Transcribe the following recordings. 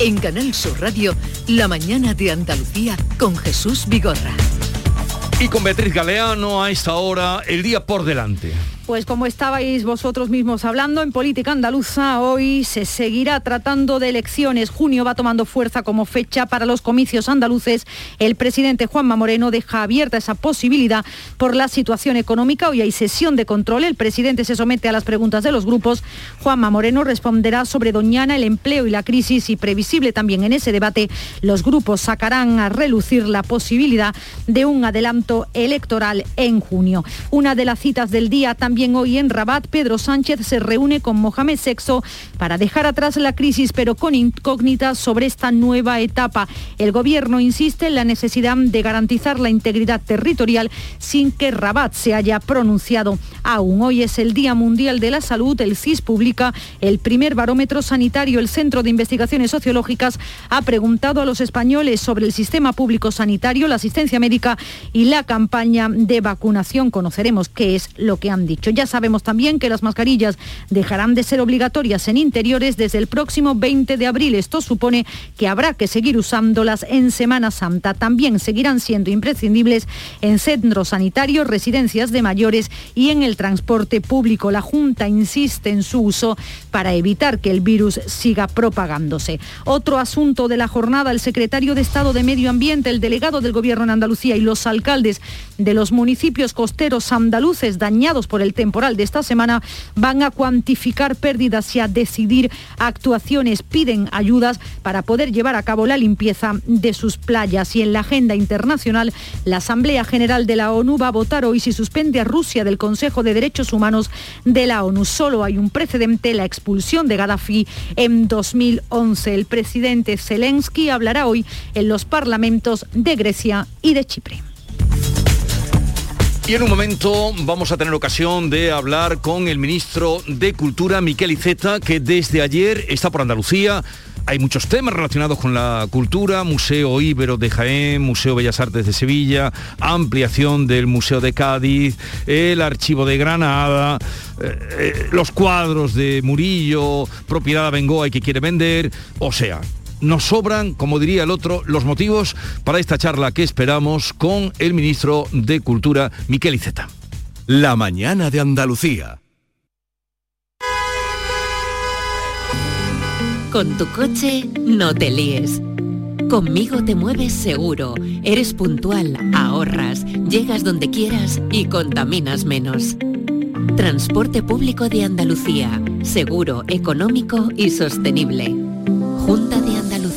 En Canal Sur Radio, La mañana de Andalucía con Jesús Vigorra. Y con Beatriz Galeano a esta hora, el día por delante. Pues como estabais vosotros mismos hablando, en política andaluza hoy se seguirá tratando de elecciones. Junio va tomando fuerza como fecha para los comicios andaluces. El presidente Juanma Moreno deja abierta esa posibilidad por la situación económica. Hoy hay sesión de control. El presidente se somete a las preguntas de los grupos. Juanma Moreno responderá sobre Doñana, el empleo y la crisis y previsible también en ese debate los grupos sacarán a relucir la posibilidad de un adelanto electoral en junio. Una de las citas del día también hoy en Rabat, Pedro Sánchez se reúne con Mohamed VI para dejar atrás la crisis, pero con incógnitas sobre esta nueva etapa. El gobierno insiste en la necesidad de garantizar la integridad territorial sin que Rabat se haya pronunciado aún. Hoy es el Día Mundial de la Salud. El CIS publica el primer barómetro sanitario. El Centro de Investigaciones Sociológicas ha preguntado a los españoles sobre el sistema público sanitario, la asistencia médica y la campaña de vacunación. Conoceremos qué es lo que han dicho. Ya sabemos también que las mascarillas dejarán de ser obligatorias en interiores desde el próximo 20 de abril. Esto supone que habrá que seguir usándolas en Semana Santa. También seguirán siendo imprescindibles en centros sanitarios, residencias de mayores y en el transporte público. La Junta insiste en su uso para evitar que el virus siga propagándose. Otro asunto de la jornada, el secretario de Estado de Medio Ambiente, el delegado del Gobierno en Andalucía y los alcaldes de los municipios costeros andaluces dañados por el temporal de esta semana van a cuantificar pérdidas y a decidir actuaciones. Piden ayudas para poder llevar a cabo la limpieza de sus playas. Y en la agenda internacional, la Asamblea General de la ONU va a votar hoy si suspende a Rusia del Consejo de Derechos Humanos de la ONU. Solo hay un precedente, la expulsión de Gaddafi en 2011. El presidente Zelensky hablará hoy en los parlamentos de Grecia y de Chipre. Y en un momento vamos a tener ocasión de hablar con el ministro de Cultura, Miquel Iceta, que desde ayer está por Andalucía. Hay muchos temas relacionados con la cultura, Museo Ibero de Jaén, Museo Bellas Artes de Sevilla, ampliación del Museo de Cádiz, el Archivo de Granada, eh, eh, los cuadros de Murillo, propiedad de Bengoa y que quiere vender, o sea, nos sobran, como diría el otro, los motivos para esta charla que esperamos con el ministro de Cultura, Miquel Iceta. La mañana de Andalucía. Con tu coche no te líes. Conmigo te mueves seguro, eres puntual, ahorras, llegas donde quieras y contaminas menos. Transporte público de Andalucía, seguro, económico y sostenible. Junta de Andalucía.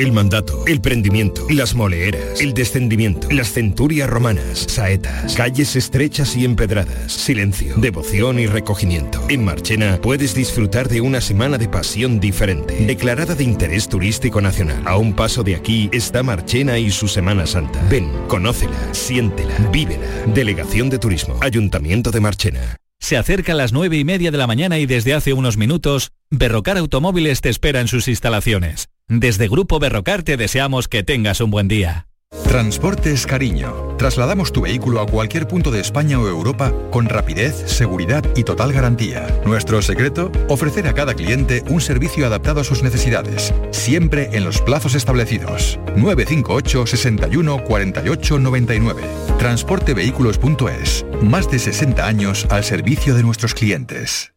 El mandato, el prendimiento, las moleeras, el descendimiento, las centurias romanas, saetas, calles estrechas y empedradas, silencio, devoción y recogimiento. En Marchena puedes disfrutar de una semana de pasión diferente, declarada de interés turístico nacional. A un paso de aquí está Marchena y su Semana Santa. Ven, conócela, siéntela, vívela. Delegación de Turismo, Ayuntamiento de Marchena. Se acerca a las nueve y media de la mañana y desde hace unos minutos, Berrocar Automóviles te espera en sus instalaciones. Desde Grupo Berrocar te deseamos que tengas un buen día. Transportes Cariño. Trasladamos tu vehículo a cualquier punto de España o Europa con rapidez, seguridad y total garantía. Nuestro secreto, ofrecer a cada cliente un servicio adaptado a sus necesidades, siempre en los plazos establecidos. 958 61 48 99. Transportevehículos.es. Más de 60 años al servicio de nuestros clientes.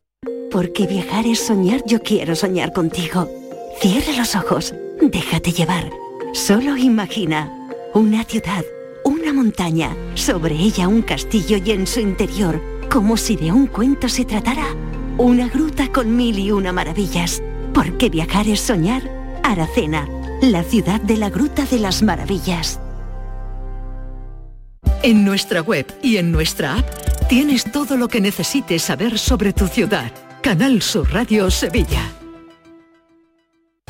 Porque viajar es soñar, yo quiero soñar contigo. Cierra los ojos, déjate llevar. Solo imagina. una ciudad, una montaña, sobre ella un castillo y en su interior, como si de un cuento se tratara, una gruta con mil y una maravillas. Porque viajar es soñar. Aracena, la ciudad de la Gruta de las Maravillas. En nuestra web y en nuestra app tienes todo lo que necesites saber sobre tu ciudad. Canal Sur Radio Sevilla.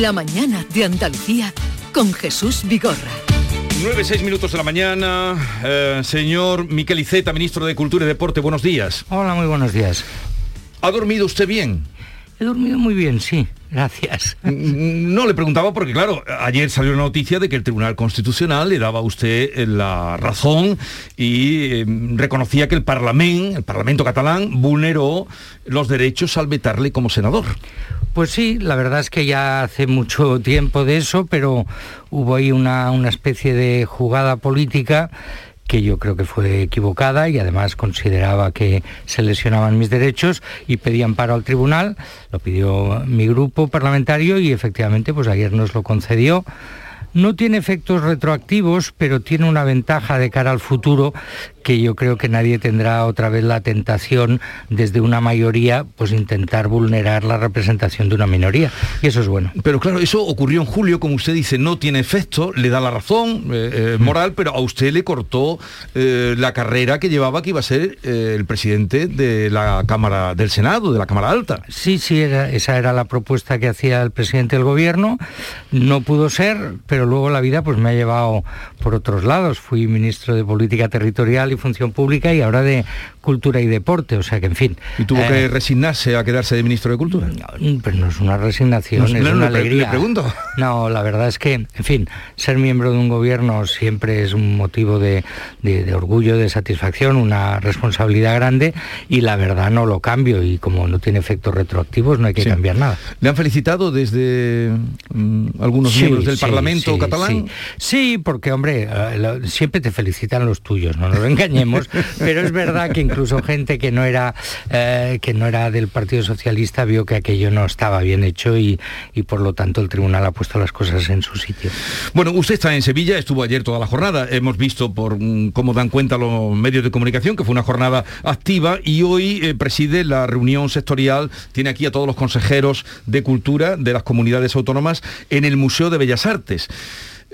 La mañana de Andalucía con Jesús Vigorra. 9, 6 minutos de la mañana. Eh, señor Miquel Iceta, ministro de Cultura y Deporte, buenos días. Hola, muy buenos días. ¿Ha dormido usted bien? He dormido muy bien, sí, gracias. No le preguntaba porque, claro, ayer salió la noticia de que el Tribunal Constitucional le daba a usted eh, la razón y eh, reconocía que el Parlamento, el Parlamento catalán, vulneró los derechos al vetarle como senador. Pues sí, la verdad es que ya hace mucho tiempo de eso, pero hubo ahí una, una especie de jugada política que yo creo que fue equivocada y además consideraba que se lesionaban mis derechos y pedían paro al tribunal, lo pidió mi grupo parlamentario y efectivamente pues ayer nos lo concedió. No tiene efectos retroactivos, pero tiene una ventaja de cara al futuro que yo creo que nadie tendrá otra vez la tentación desde una mayoría pues intentar vulnerar la representación de una minoría y eso es bueno. Pero claro, eso ocurrió en julio, como usted dice, no tiene efecto, le da la razón eh, eh, moral, pero a usted le cortó eh, la carrera que llevaba que iba a ser el presidente de la Cámara del Senado, de la Cámara Alta. Sí, sí, era- esa era la propuesta que hacía el presidente del gobierno. No pudo ser, pero luego la vida pues me ha llevado por otros lados. Fui ministro de Política Territorial y Función Pública y ahora de Cultura y Deporte. O sea que, en fin. Y tuvo eh, que resignarse a quedarse de ministro de Cultura. Pero no es una resignación, No, es no, una no, le- alegría. le pregunto. No, la verdad es que, en fin, ser miembro de un gobierno siempre es un motivo de, de- de orgullo, de satisfacción, una responsabilidad grande y la verdad no lo cambio y como no tiene efectos retroactivos no hay que Sí. cambiar nada. ¿Le han felicitado desde mm, algunos Sí, miembros del sí, Parlamento catalán? Sí. Porque hombre, eh, siempre te felicitan los tuyos, no nos pero es verdad que incluso gente que no era eh, que no era del Partido Socialista vio que aquello no estaba bien hecho y, y por lo tanto el tribunal ha puesto las cosas en su sitio. Bueno, usted está en Sevilla, estuvo ayer toda la jornada. Hemos visto por mm, cómo dan cuenta los medios de comunicación que fue una jornada activa y hoy eh, preside la reunión sectorial. Tiene aquí a todos los consejeros de cultura de las comunidades autónomas en el Museo de Bellas Artes.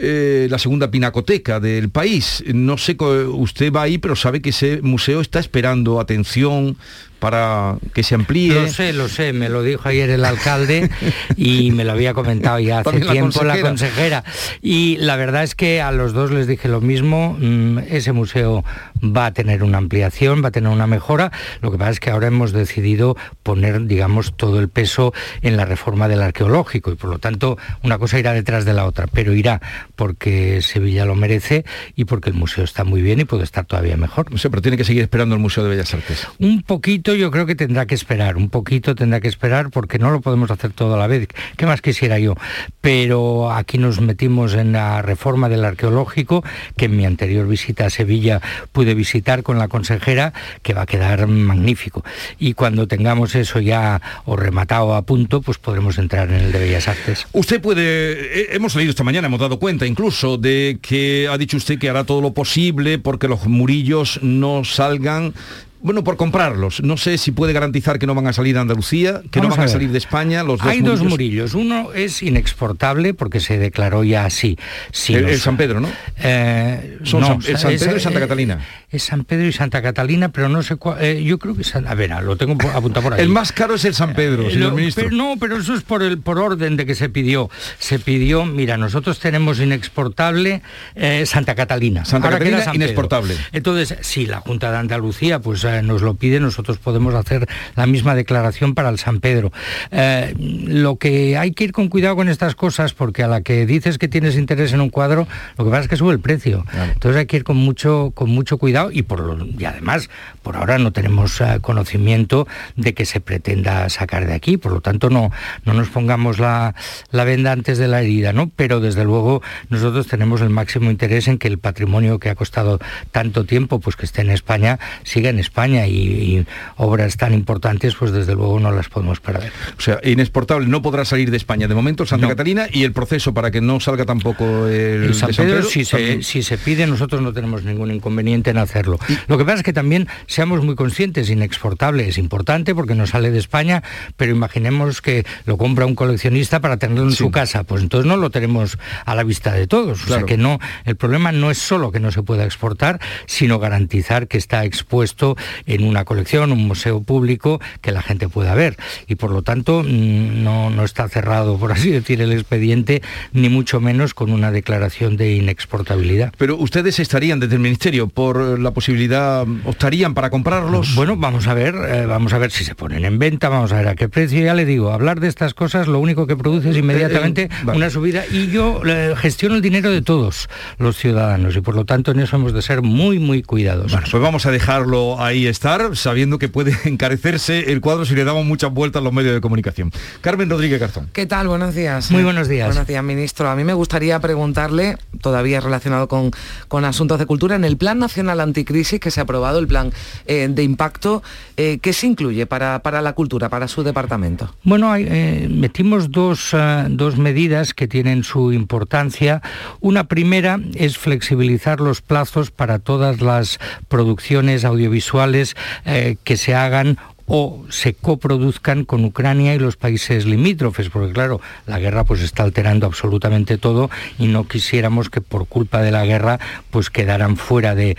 Eh, la segunda pinacoteca del país. No sé, usted va ahí, pero sabe que ese museo está esperando atención para que se amplíe. Lo sé, lo sé, me lo dijo ayer el alcalde y me lo había comentado ya hace la tiempo la consejera. consejera. Y la verdad es que a los dos les dije lo mismo, mm, ese museo va a tener una ampliación, va a tener una mejora, lo que pasa es que ahora hemos decidido poner, digamos, todo el peso en la reforma del arqueológico y por lo tanto una cosa irá detrás de la otra, pero irá porque Sevilla lo merece y porque el museo está muy bien y puede estar todavía mejor. No sé, pero tiene que seguir esperando el Museo de Bellas Artes. Un poquito yo creo que tendrá que esperar, un poquito tendrá que esperar porque no lo podemos hacer todo a la vez. ¿Qué más quisiera yo? Pero aquí nos metimos en la reforma del arqueológico, que en mi anterior visita a Sevilla pude visitar con la consejera, que va a quedar magnífico. Y cuando tengamos eso ya o rematado a punto, pues podremos entrar en el de Bellas Artes. Usted puede, eh, hemos leído esta mañana, hemos dado cuenta incluso de que ha dicho usted que hará todo lo posible porque los murillos no salgan. Bueno, por comprarlos. No sé si puede garantizar que no van a salir de Andalucía, que Vamos no van a, salir de España. Los dos Hay dos murillos. Uno es inexportable porque se declaró ya así. Si El- San Pedro, ¿no? Eh, Son no, San- el San es- Pedro y Santa eh, Catalina. Es San Pedro y Santa Catalina, pero no sé cuál. eh, yo creo que San- a ver, ah, lo tengo apuntado por ahí. El más caro es el San Pedro, señor lo- ministro. pero no, pero eso es por el por orden de que se pidió. Se pidió, mira, nosotros tenemos inexportable eh, Santa Catalina. Santa Ahora Catalina, San Pedro. inexportable. Entonces, si la Junta de Andalucía pues nos lo pide, nosotros podemos hacer la misma declaración para el San Pedro. Eh, lo que hay que ir con cuidado con estas cosas, porque a la que dices que tienes interés en un cuadro, lo que pasa es que sube el precio. Entonces hay que ir con mucho, con mucho cuidado y, por lo, y además, por ahora no tenemos eh, conocimiento de que se pretenda sacar de aquí, por lo tanto no, no nos pongamos la, la venda antes de la herida, ¿no? Pero desde luego nosotros tenemos el máximo interés en que el patrimonio que ha costado tanto tiempo, pues que esté en España, siga en España y, obras tan importantes, pues desde luego no las podemos perder. O sea, inexportable, no podrá salir de España de momento Santa Catalina y el proceso para que no salga tampoco el, San, Pedro, si, se, pide, nosotros no tenemos ningún inconveniente en hacerlo. Lo que pasa es que también seamos muy conscientes, inexportable es importante porque no sale de España, pero imaginemos que lo compra un coleccionista para tenerlo en su casa, pues entonces no lo tenemos a la vista de todos. O sea que no, el problema no es solo que no se pueda exportar, sino garantizar que está expuesto en una colección, un museo público que la gente pueda ver. Y por lo tanto mm, no, no está cerrado, por así decir, el expediente, ni mucho menos con una declaración de inexportabilidad. Pero ustedes estarían desde el Ministerio por la posibilidad, optarían para comprarlos. Bueno, vamos a ver, eh, vamos a ver si se ponen en venta, vamos a ver a qué precio. Ya le digo, hablar de estas cosas lo único que produce es inmediatamente eh, eh, una subida y yo gestiono el dinero de todos los ciudadanos y por lo tanto en eso hemos de ser muy, muy cuidadosos. Bueno, pues vamos a dejarlo ahí estar, sabiendo que puede encarecerse el cuadro si le damos muchas vueltas a los medios de comunicación. Carmen Rodríguez Garzón. ¿Qué tal? Buenos días. Muy buenos días. Buenos días, ministro. A mí me gustaría preguntarle, todavía relacionado con, con asuntos de cultura, en el Plan Nacional Anticrisis que se ha aprobado, el plan eh, de impacto, eh, ¿qué se incluye para, para, la cultura, para su departamento? Bueno, eh, metimos dos, dos medidas que tienen su importancia. Una primera es flexibilizar los plazos para todas las producciones audiovisuales que se hagan o se coproduzcan con Ucrania y los países limítrofes, porque claro, la guerra pues está alterando absolutamente todo y no quisiéramos que por culpa de la guerra pues quedaran fuera de,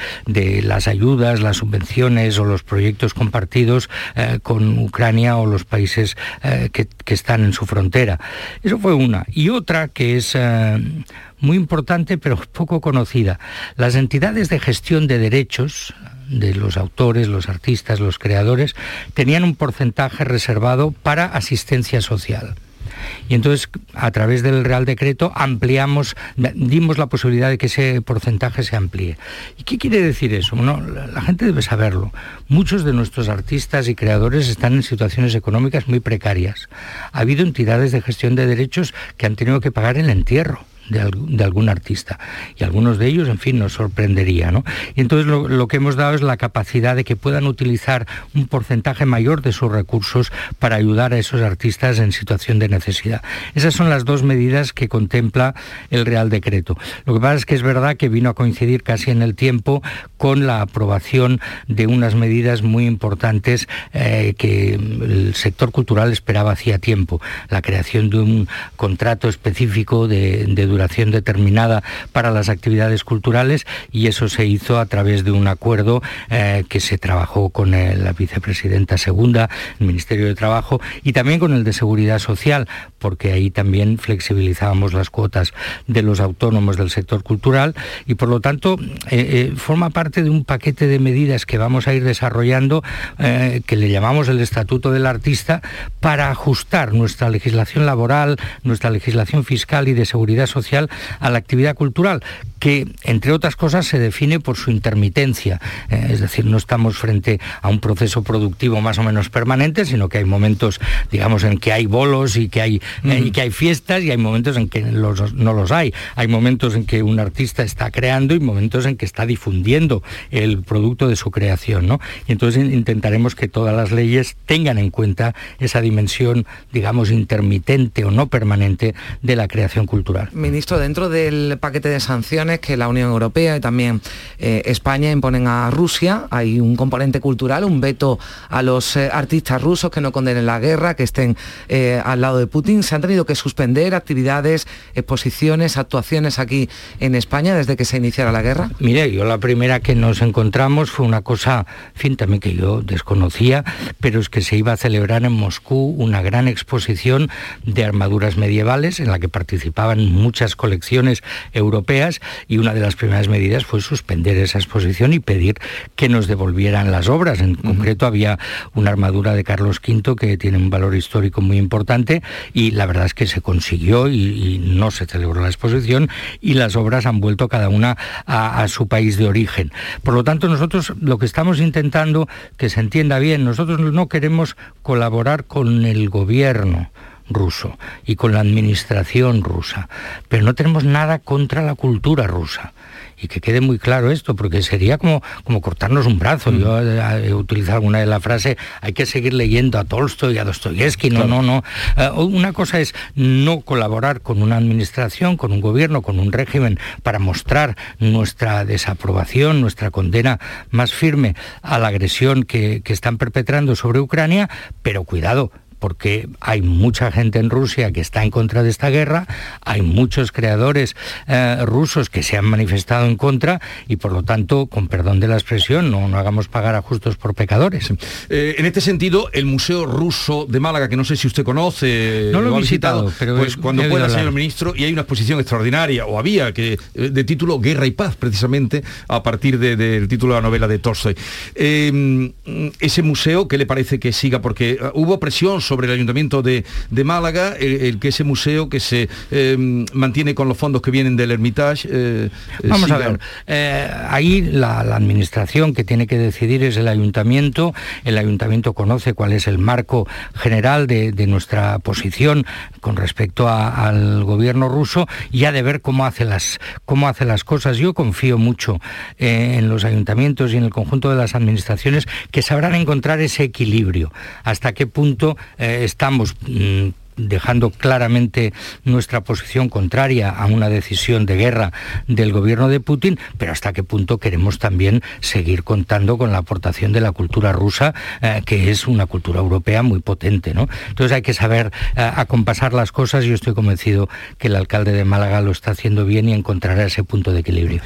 las ayudas, las subvenciones o los proyectos compartidos eh, con Ucrania o los países eh, que, están en su frontera. Eso fue una. Y otra que es... Eh, muy importante pero poco conocida. Las entidades de gestión de derechos, de los autores, los artistas, los creadores, tenían un porcentaje reservado para asistencia social. Y entonces, a través del Real Decreto, ampliamos, dimos la posibilidad de que ese porcentaje se amplíe. ¿Y qué quiere decir eso? la gente debe saberlo. Muchos de nuestros artistas y creadores están en situaciones económicas muy precarias. Ha habido entidades de gestión de derechos que han tenido que pagar el entierro de, algún artista. Y algunos de ellos, en fin, nos sorprendería. ¿no? Y entonces lo, que hemos dado es la capacidad de que puedan utilizar un porcentaje mayor de sus recursos para ayudar a esos artistas en situación de necesidad. Esas son las dos medidas que contempla el Real Decreto. Lo que pasa es que es verdad que vino a coincidir casi en el tiempo con la aprobación de unas medidas muy importantes eh, que el sector cultural esperaba hacía tiempo. La creación de un contrato específico de, de duración determinada para las actividades culturales y eso se hizo a través de un acuerdo eh, que se trabajó con la vicepresidenta segunda, el Ministerio de Trabajo y también con el de Seguridad Social, porque ahí también flexibilizábamos las cuotas de los autónomos del sector cultural y por lo tanto eh, eh, forma parte de un paquete de medidas que vamos a ir desarrollando que le llamamos el Estatuto del Artista para ajustar nuestra legislación laboral, nuestra legislación fiscal y de seguridad social a la actividad cultural, que entre otras cosas se define por su intermitencia. Eh, es decir, no estamos frente a un proceso productivo más o menos permanente, sino que hay momentos, digamos, en que hay bolos y que hay, eh, y que hay fiestas y hay momentos en que no los hay. Hay momentos en que un artista está creando y momentos en que está difundiendo el producto de su creación. ¿no? Y entonces intentaremos que todas las leyes tengan en cuenta esa dimensión, digamos, intermitente o no permanente de la creación cultural ministro, dentro del paquete de sanciones que la Unión Europea y también eh, España imponen a Rusia, hay un componente cultural, un veto a los eh, artistas rusos que no condenen la guerra, que estén eh, al lado de Putin. Se han tenido que suspender actividades, exposiciones, actuaciones aquí en España desde que se iniciara la guerra. Mire, yo la primera que nos encontramos fue una cosa, fin, también que yo desconocía, pero es que se iba a celebrar en Moscú una gran exposición de armaduras medievales en la que participaban muchas muchas colecciones europeas y una de las primeras medidas fue suspender esa exposición y pedir que nos devolvieran las obras. En concreto había una armadura de Carlos V que tiene un valor histórico muy importante y la verdad es que se consiguió y, no se celebró la exposición y las obras han vuelto cada una a, a su país de origen. Por lo tanto, nosotros lo que estamos intentando, que se entienda bien, nosotros no queremos colaborar con el gobierno ruso y con la administración rusa, pero no tenemos nada contra la cultura rusa y que quede muy claro esto, porque sería como, como cortarnos un brazo. Mm. Yo he utilizado alguna de la frase, hay que seguir leyendo a Tolstoy y a Dostoyevsky. No, no, no. Eh, una cosa es no colaborar con una administración, con un gobierno, con un régimen para mostrar nuestra desaprobación, nuestra condena más firme a la agresión que, que están perpetrando sobre Ucrania, pero cuidado, porque hay mucha gente en Rusia que está en contra de esta guerra, hay muchos creadores eh, rusos que se han manifestado en contra y por lo tanto, con perdón de la expresión, no, no hagamos pagar a justos por pecadores. Eh, en este sentido, el Museo Ruso de Málaga, que no sé si usted conoce, no lo, he visitado, pero pues cuando pueda, señor ministro, y hay una exposición extraordinaria, o había, que eh, de título Guerra y Paz, precisamente, a partir del título de la novela de Tolstoy. ese museo, ¿qué le parece que siga? Porque hubo presión sobre el Ayuntamiento de, Málaga, el, que ese museo que se em, mantiene con los fondos que vienen del Hermitage. Eh, eh, Vamos a ver, eh, ahí la, administración que tiene que decidir es el Ayuntamiento, el Ayuntamiento conoce cuál es el marco general de, nuestra posición con respecto al gobierno ruso y ha de ver cómo hace las, cómo hace las cosas. Yo confío mucho en los ayuntamientos y en el conjunto de las administraciones que sabrán encontrar ese equilibrio, hasta qué punto estamos mm, dejando claramente nuestra posición contraria a una decisión de guerra del gobierno de Putin, pero hasta qué punto queremos también seguir contando con la aportación de la cultura rusa, eh, que es una cultura europea muy potente. ¿no? Entonces hay que saber eh, acompasar las cosas. Yo estoy convencido que el alcalde de Málaga lo está haciendo bien y encontrará ese punto de equilibrio.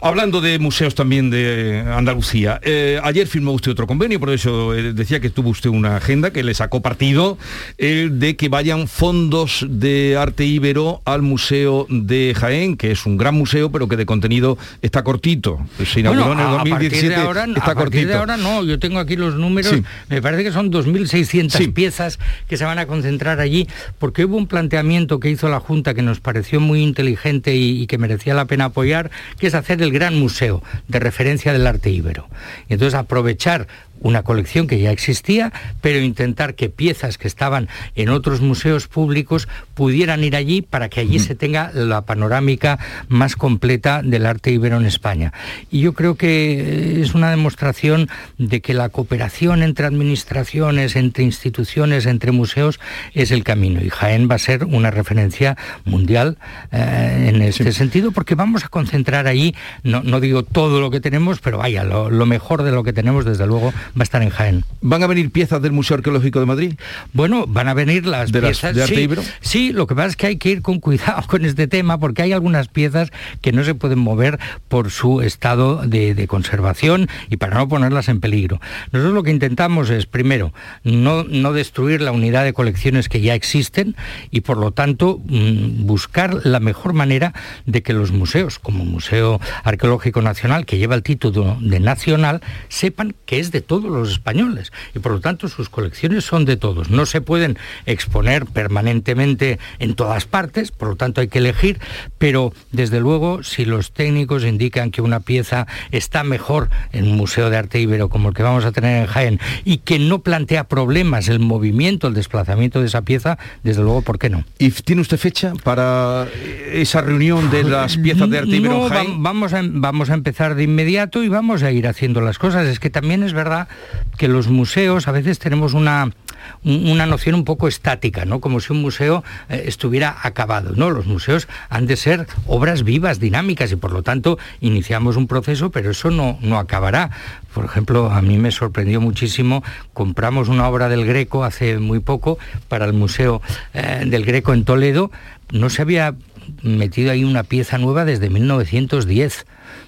Hablando de museos también de Andalucía, eh, ayer firmó usted otro convenio, por eso decía que tuvo usted una agenda que le sacó partido de que vayan fondos de arte íbero al Museo de Jaén, que es un gran museo, pero que de contenido está cortito. Se inauguró en el 2017. A ahora, está a partir de ahora no, yo tengo aquí los números, me parece que son 2.600 piezas que se van a concentrar allí, porque hubo un planteamiento que hizo la Junta que nos pareció muy inteligente y, y que merecía la pena apoyar, que es hacer el gran museo de referencia del arte íbero. Y entonces aprovechar una colección que ya existía, pero intentar que piezas que estaban en otros museos públicos pudieran ir allí para que allí se tenga la panorámica más completa del arte ibero en España. Y yo creo que es una demostración de que la cooperación entre administraciones, entre instituciones, entre museos es el camino. Y Jaén va a ser una referencia mundial eh, en este sentido, porque vamos a concentrar allí, no, digo todo lo que tenemos, pero vaya, lo mejor de lo que tenemos, desde luego, va a estar en Jaén. ¿Van a venir piezas del Museo Arqueológico de Madrid? Bueno, van a venir las piezas de arte sí, Ibero? sí, lo que pasa es que hay que ir con cuidado con este tema porque hay algunas piezas que no se pueden mover por su estado de, conservación y para no ponerlas en peligro. Nosotros lo que intentamos es, primero, no, no destruir la unidad de colecciones que ya existen y por lo tanto mm, buscar la mejor manera de que los museos, como Museo Arqueológico Nacional, que lleva el título de nacional, sepan que es de todo los españoles y por lo tanto sus colecciones son de todos. No se pueden exponer permanentemente en todas partes, por lo tanto hay que elegir, pero desde luego si los técnicos indican que una pieza está mejor en un museo de arte ibero como el que vamos a tener en Jaén y que no plantea problemas el movimiento, el desplazamiento de esa pieza, desde luego, ¿por qué no? ¿Y tiene usted fecha para esa reunión de las piezas de arte ibero en Jaén? Vamos a, vamos a empezar de inmediato y vamos a ir haciendo las cosas. Es que también es verdad que los museos a veces tenemos una, una noción un poco estática, ¿no? Como si un museo eh, estuviera acabado. No, los museos han de ser obras vivas, dinámicas, y por lo tanto iniciamos un proceso, pero eso no, no acabará. Por ejemplo, a mí me sorprendió muchísimo, compramos una obra del Greco hace muy poco para el Museo eh, del Greco en Toledo, no se había metido ahí una pieza nueva desde 1910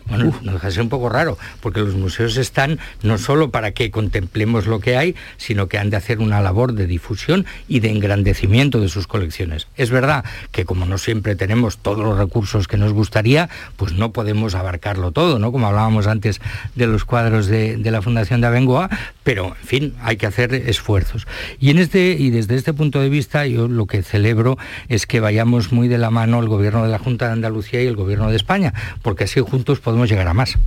Bueno, no deja de ser un poco raro, porque los museos están no solo para que contemplemos lo que hay, sino que han de hacer una labor de difusión y de engrandecimiento de sus colecciones. Es verdad que como no siempre tenemos todos los recursos que nos gustaría, pues no podemos abarcarlo todo, ¿no? Como hablábamos antes de los cuadros de, la Fundación de Abengoa, pero en fin, hay que hacer esfuerzos. Y en este, y desde este punto de vista, yo lo que celebro es que vayamos muy de la mano el gobierno de la Junta de Andalucía y el gobierno de España, porque así juntos podemos llegar a más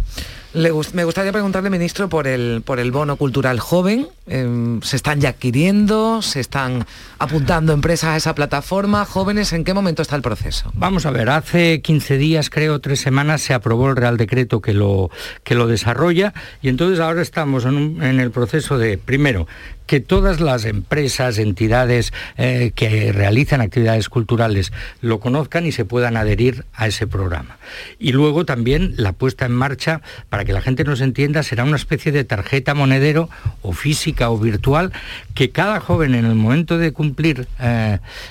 me gustaría preguntarle, ministro, por el, por el bono cultural joven. Em, ¿Se están ya adquiriendo? ¿Se están apuntando empresas a esa plataforma? ¿Jóvenes? ¿En qué momento está el proceso? Vamos a ver, hace 15 días, creo, tres semanas, se aprobó el Real Decreto que lo, que lo desarrolla y entonces ahora estamos en, en el proceso de, primero, que todas las empresas, entidades eh, que realizan actividades culturales lo conozcan y se puedan adherir a ese programa. Y luego también la puesta en marcha, para que la gente nos entienda, será una especie de tarjeta monedero o física o virtual que cada joven en el momento de cumplir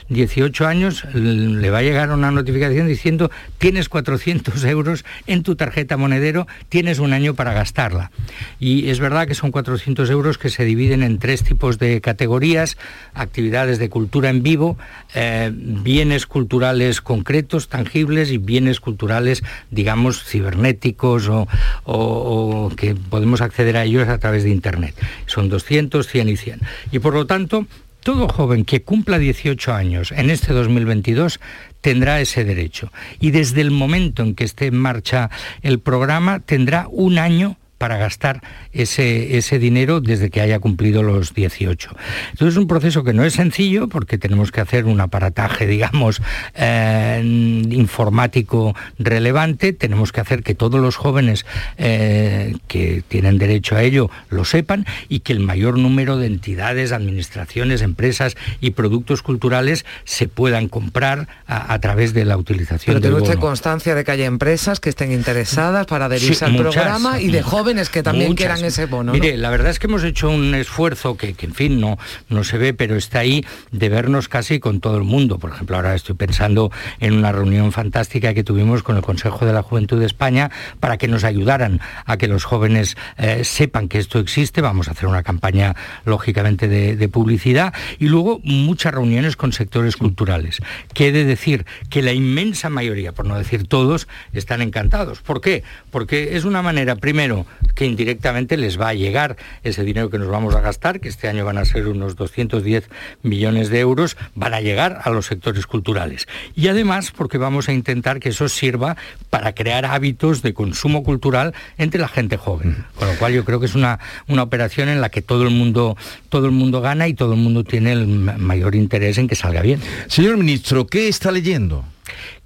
18 eh, años le va a llegar una notificación diciendo tienes 400 euros en tu tarjeta monedero, tienes un año para gastarla. Y es verdad que son 400 euros que se dividen en tres tipos de categorías, actividades de cultura en vivo, eh, bienes culturales concretos, tangibles y bienes culturales, digamos, cibernéticos o, que podemos acceder a ellos a través de Internet. Son 200, 100 y 100. Y por lo tanto, todo joven que cumpla 18 años en este 2022 tendrá ese derecho. Y desde el momento en que esté en marcha el programa, tendrá un año para gastar ese, ese dinero desde que haya cumplido los 18. Entonces es un proceso que no es sencillo porque tenemos que hacer un aparataje, digamos, eh, informático relevante, tenemos que hacer que todos los jóvenes eh, que tienen derecho a ello lo sepan y que el mayor número de entidades, administraciones, empresas y productos culturales se puedan comprar a, través de la utilización Pero tiene usted constancia de que haya empresas que estén interesadas para adherirse al programa y de jóvenes que también quieran ese bono. Mire, la verdad es que hemos hecho un esfuerzo que, en fin, no, no se ve, pero está ahí de vernos casi con todo el mundo. Por ejemplo, ahora estoy pensando en una reunión fantástica que tuvimos con el Consejo de la Juventud de España para que nos ayudaran a que los jóvenes eh, sepan que esto existe. Vamos a hacer una campaña, lógicamente, de, publicidad. Y luego muchas reuniones con sectores culturales. Que he de decir que la inmensa mayoría, por no decir todos, están encantados. ¿Por qué? Porque es una manera, primero, que indirectamente les va a llegar ese dinero que nos vamos a gastar, que este año van a ser unos 210 millones de euros, van a llegar a los sectores culturales. Y además porque vamos a intentar que eso sirva para crear hábitos de consumo cultural entre la gente joven. Con lo cual yo creo que es una, una operación en la que todo el mundo todo el mundo gana y todo el mundo tiene el mayor interés en que salga bien. Señor ministro, ¿qué está leyendo?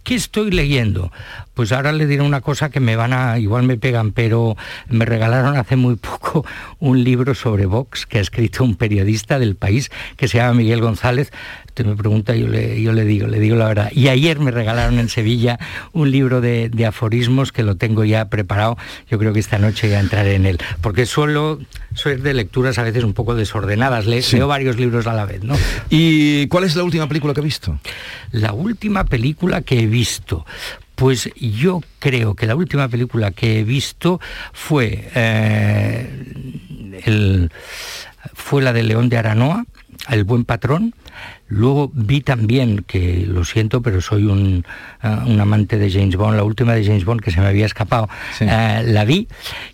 ¿Qué estoy leyendo? Pues ahora le diré una cosa que me van a, igual me pegan, pero me regalaron hace muy poco un libro sobre Vox que ha escrito un periodista del país que se llama Miguel González. Usted me pregunta, yo le, yo le digo, le digo la verdad. Y ayer me regalaron en Sevilla un libro de, aforismos que lo tengo ya preparado. Yo creo que esta noche ya entraré en él. Porque suelo ser de lecturas a veces un poco desordenadas. leo varios libros a la vez, ¿no? ¿Y cuál es la última película que ha visto? La última película que he visto. Pues yo creo que la última película que he visto fue, eh, fue la de León de Aranoa, El buen patrón. Luego vi también, que lo siento, pero soy un, eh, amante de James Bond, la última de James Bond que se me había escapado, eh, la vi.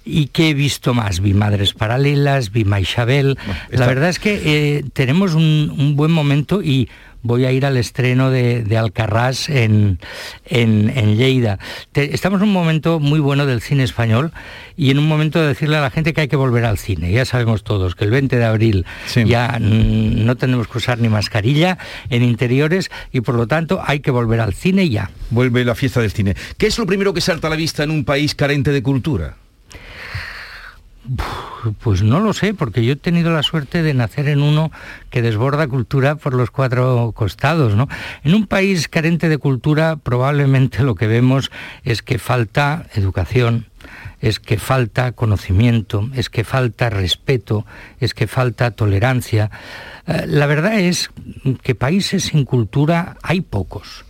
¿Y que he visto más? Vi Madres Paralelas, vi Maishabel. La verdad es que tenemos un buen momento y voy a ir al estreno de, de Alcarrás en, en, Lleida. estamos en un momento muy bueno del cine español y en un momento de decirle a la gente que hay que volver al cine. Ya sabemos todos que el 20 de abril ya no tenemos que usar ni mascarilla en interiores y por lo tanto hay que volver al cine ya. Vuelve la fiesta del cine. ¿Qué es lo primero que salta a la vista en un país carente de cultura? Pues no lo sé, porque yo he tenido la suerte de nacer en uno que desborda cultura por los cuatro costados. ¿no? En un país carente de cultura probablemente lo que vemos es que falta educación, es que falta conocimiento, es que falta respeto, es que falta tolerancia. Eh, la verdad es que países sin cultura hay pocos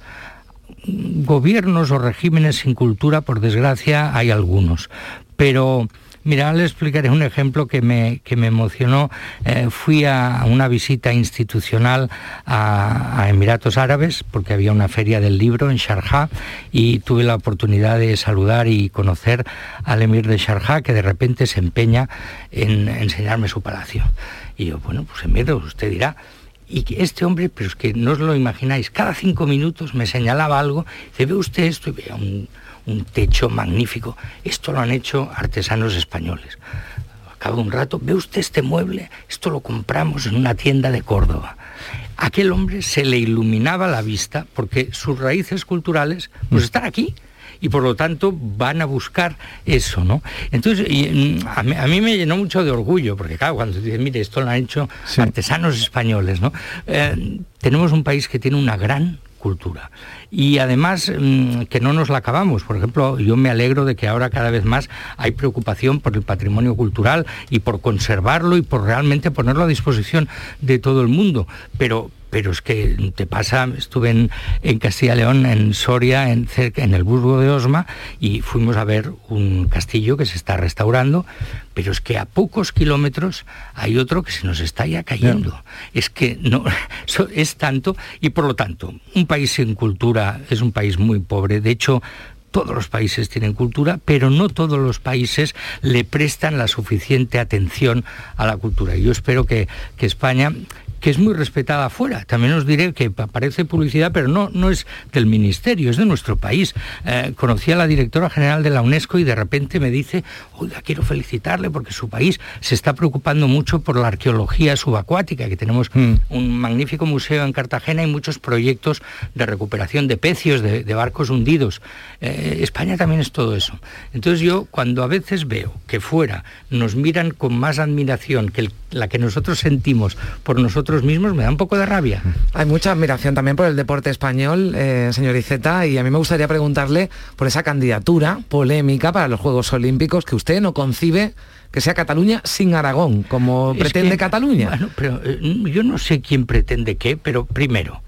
gobiernos o regímenes sin cultura, por desgracia, hay algunos. Pero Mira, le explicaré un ejemplo que me, que me emocionó. Eh, fui a una visita institucional a, Emiratos Árabes porque había una feria del libro en Sharjah y tuve la oportunidad de saludar y conocer al emir de Sharjah que de repente se empeña en enseñarme su palacio. Y yo, bueno, pues emir, usted dirá, y este hombre, pero es que no os lo imagináis, cada cinco minutos me señalaba algo, dice, ve usted esto y veía un, un techo magnífico. Esto lo han hecho artesanos españoles. Acaba un rato, ve usted este mueble, esto lo compramos en una tienda de Córdoba. aquel hombre se le iluminaba la vista porque sus raíces culturales pues mm. están aquí y por lo tanto van a buscar eso, ¿no? Entonces, mm, a, mí, me llenó mucho de orgullo, porque claro, cuando dices, mire, esto lo han hecho artesanos españoles, ¿no? Eh, tenemos un país que tiene una gran cultura y además mm, que no nos la acabamos. Por ejemplo, yo me alegro de que ahora cada vez más hay preocupación por el patrimonio cultural y por conservarlo y por realmente ponerlo a disposición de todo el mundo. Pero, pero es que te pasa, estuve en, en Castilla León, en Soria, en, cerca, en el Burgo de Osma, y fuimos a ver un castillo que se está restaurando, pero es que a pocos kilómetros hay otro que se nos está ya cayendo. Es que no, es tanto, y por lo tanto, un país sin cultura es un país muy pobre. De hecho, todos los países tienen cultura, pero no todos los países le prestan la suficiente atención a la cultura. Y yo espero que, que España que es muy respetada afuera. También os diré que aparece publicidad, pero no, no es del ministerio, es de nuestro país. Eh, conocí a la directora general de la UNESCO y de repente me dice, oiga, quiero felicitarle porque su país se está preocupando mucho por la arqueología subacuática, que tenemos mm. un magnífico museo en Cartagena y muchos proyectos de recuperación de pecios, de, barcos hundidos. Eh, España también es todo eso. Entonces yo, cuando a veces veo que fuera nos miran con más admiración que la que nosotros sentimos por nosotros, mismos, me da un poco de rabia. Hay mucha admiración también por el deporte español, eh, señor Iceta, y a mí me gustaría preguntarle por esa candidatura polémica para los Juegos Olímpicos que usted no concibe que sea Cataluña sin Aragón, como pretende Cataluña. Bueno, pero eh, yo no sé quién pretende qué, pero primero,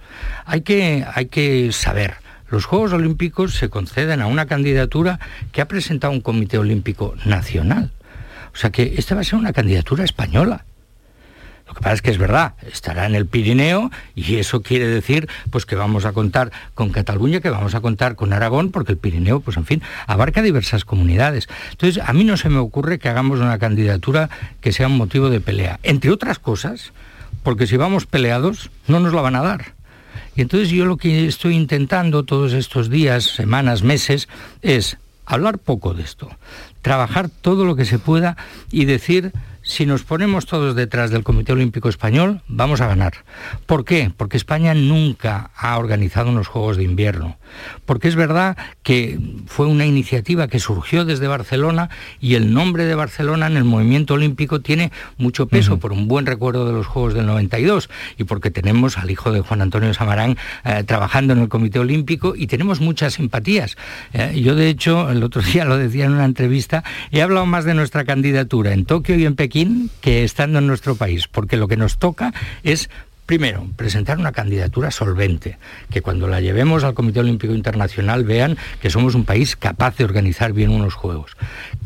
hay que, hay que saber. Los Juegos Olímpicos se conceden a una candidatura que ha presentado un Comité Olímpico Nacional. O sea que esta va a ser una candidatura española. Lo que pasa es que es verdad, estará en el Pirineo y eso quiere decir pues que vamos a contar con Cataluña, que vamos a contar con Aragón, porque el Pirineo, pues en fin, abarca diversas comunidades. Entonces, a mí no se me ocurre que hagamos una candidatura que sea un motivo de pelea. Entre otras cosas, porque si vamos peleados, no nos la van a dar. Y entonces yo lo que estoy intentando todos estos días, semanas, meses, es hablar poco de esto, trabajar todo lo que se pueda y decir si nos ponemos todos detrás del Comité Olímpico Español, vamos a ganar. ¿Por qué? Porque España nunca ha organizado unos Juegos de Invierno. Porque es verdad que fue una iniciativa que surgió desde Barcelona y el nombre de Barcelona en el movimiento olímpico tiene mucho peso por un buen recuerdo de los Juegos del 92 y porque tenemos al hijo de Juan Antonio Samarán eh, trabajando en el Comité Olímpico y tenemos muchas simpatías. Eh, yo, de hecho, el otro día lo decía en una entrevista, he hablado más de nuestra candidatura en Tokio y en Pekín que estando en nuestro país, porque lo que nos toca es Primero, presentar una candidatura solvente, que cuando la llevemos al Comité Olímpico Internacional vean que somos un país capaz de organizar bien unos Juegos,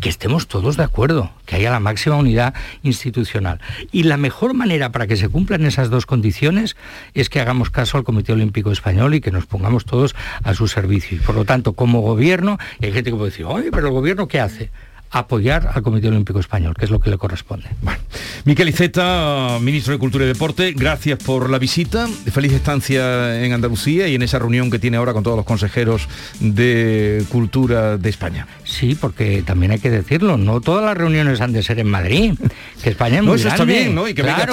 que estemos todos de acuerdo, que haya la máxima unidad institucional. Y la mejor manera para que se cumplan esas dos condiciones es que hagamos caso al Comité Olímpico Español y que nos pongamos todos a su servicio. Y por lo tanto, como gobierno, hay gente que puede decir, oye, pero el gobierno ¿qué hace? Apoyar al Comité Olímpico Español, que es lo que le corresponde. Bueno, Miquel Iceta, ministro de Cultura y Deporte, gracias por la visita, feliz estancia en Andalucía y en esa reunión que tiene ahora con todos los consejeros de Cultura de España. Sí, porque también hay que decirlo, no todas las reuniones han de ser en Madrid, que España es muy no, eso está bien, ¿no? Y que venga,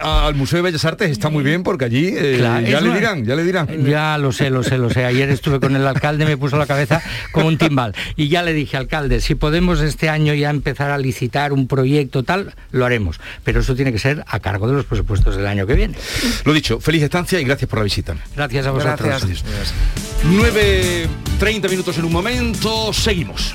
al Museo de Bellas Artes está muy bien porque allí eh, ya le dirán, ya le dirán. Ya lo sé, lo sé, lo sé. Ayer estuve con el alcalde, me puso la cabeza como un timbal y ya le dije, alcalde, si podemos este año ya empezar a licitar un proyecto tal, lo haremos. Pero eso tiene que ser a cargo de los presupuestos del año que viene. Lo dicho, feliz estancia y gracias por la visita. Gracias a vosotros. Gracias. 9.30 minutos en un momento, seguimos.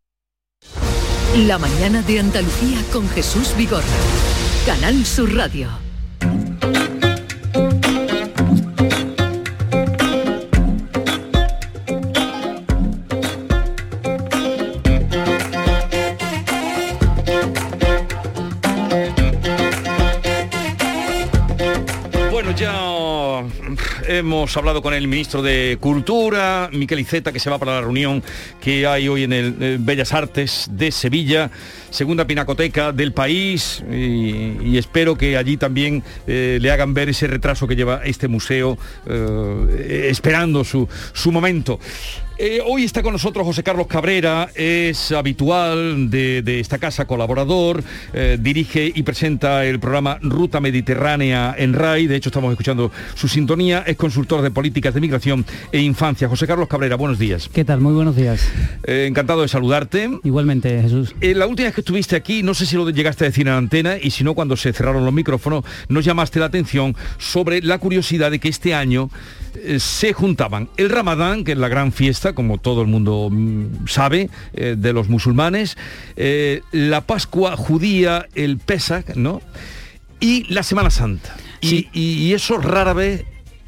La mañana de Andalucía con Jesús Vigorra. Canal Sur Radio. Hemos hablado con el ministro de Cultura, Miquel Iceta, que se va para la reunión que hay hoy en el eh, Bellas Artes de Sevilla, segunda pinacoteca del país, y, espero que allí también eh, le hagan ver ese retraso que lleva este museo eh, esperando su, su momento. Eh, hoy está con nosotros José Carlos Cabrera, es habitual de, de esta casa, colaborador, eh, dirige y presenta el programa Ruta Mediterránea en RAI, de hecho estamos escuchando su sintonía, es consultor de políticas de migración e infancia. José Carlos Cabrera, buenos días. ¿Qué tal? Muy buenos días. Eh, encantado de saludarte. Igualmente, Jesús. La última vez que estuviste aquí, no sé si lo llegaste a decir en la antena y si no, cuando se cerraron los micrófonos, nos llamaste la atención sobre la curiosidad de que este año se juntaban el Ramadán, que es la gran fiesta, como todo el mundo mm, sabe, eh, de los musulmanes, eh, la Pascua judía, el Pesach, ¿no? Y la Semana Santa. Y, y- y eso rara vez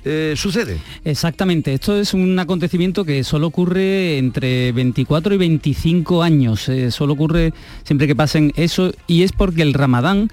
eh, sucede. Exactamente, esto es un acontecimiento que solo ocurre entre 24 y 25 años, eh, solo ocurre siempre que pasen eso y es porque el ramadán,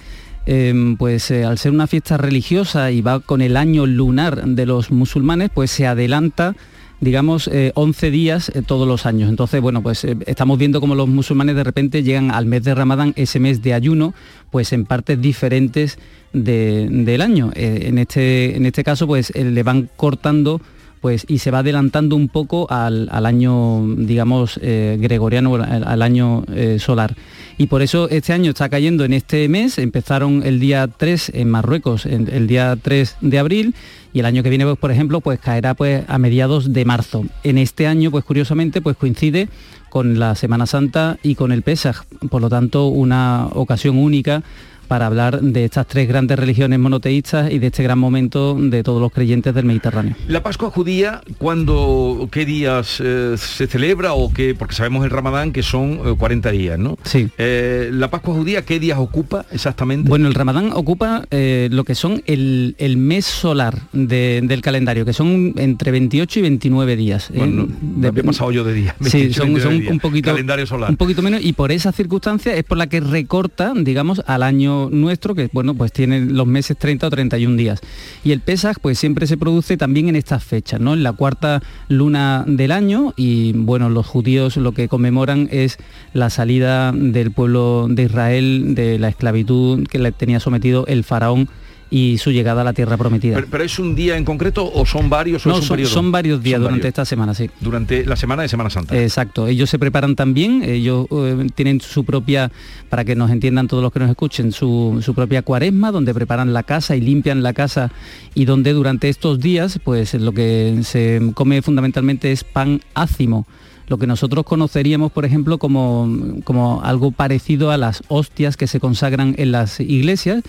eh, pues eh, al ser una fiesta religiosa y va con el año lunar de los musulmanes, pues se adelanta digamos, eh, 11 días eh, todos los años. Entonces, bueno, pues eh, estamos viendo cómo los musulmanes de repente llegan al mes de Ramadán, ese mes de ayuno, pues en partes diferentes de- del año. En, este, en este caso, pues le van cortando pues y se va adelantando un poco al, al año, digamos, eh, gregoriano, al, año eh, solar. Y por eso este año está cayendo en este mes, empezaron el día 3 en Marruecos, el día 3 de abril, y el año que viene, pues, por ejemplo, pues caerá pues a mediados de marzo. En este año, pues curiosamente, pues coincide con la Semana Santa y con el Pesaj, por lo tanto, una ocasión única para hablar de estas tres grandes religiones monoteístas y de este gran momento de todos los creyentes del Mediterráneo. La Pascua judía, ¿cuándo, qué días eh, se celebra o qué? Porque sabemos el Ramadán que son 40 días, ¿no? Sí. la Pascua judía, ¿qué días ocupa exactamente? Bueno, el Ramadán ocupa lo que son el, mes solar del calendario, que son entre 28 y 29 días. Bueno, de, pasado yo de día. Sí, son, un poquito calendario solar. Un poquito menos y por esa circunstancia es por la que recorta, digamos, al año nuestro, que bueno, pues tiene los meses 30 o 31 días. Y el Pesaj pues siempre se produce también en estas fechas, ¿no? En la cuarta luna del año y bueno, los judíos lo que conmemoran es la salida del pueblo de Israel de la esclavitud que le tenía sometido el faraón y su llegada a la tierra prometida. ¿Pero, es un día en concreto o son varios? no, son, varios días durante esta semana, sí. Durante la semana de Semana Santa. Exacto, ellos se preparan también, ellos eh, tienen su propia, para que nos entiendan todos los que nos escuchen, su, su, propia cuaresma, donde preparan la casa y limpian la casa y donde durante estos días, pues lo que se come fundamentalmente es pan ácimo lo que nosotros conoceríamos, por ejemplo, como, como algo parecido a las hostias que se consagran en las iglesias,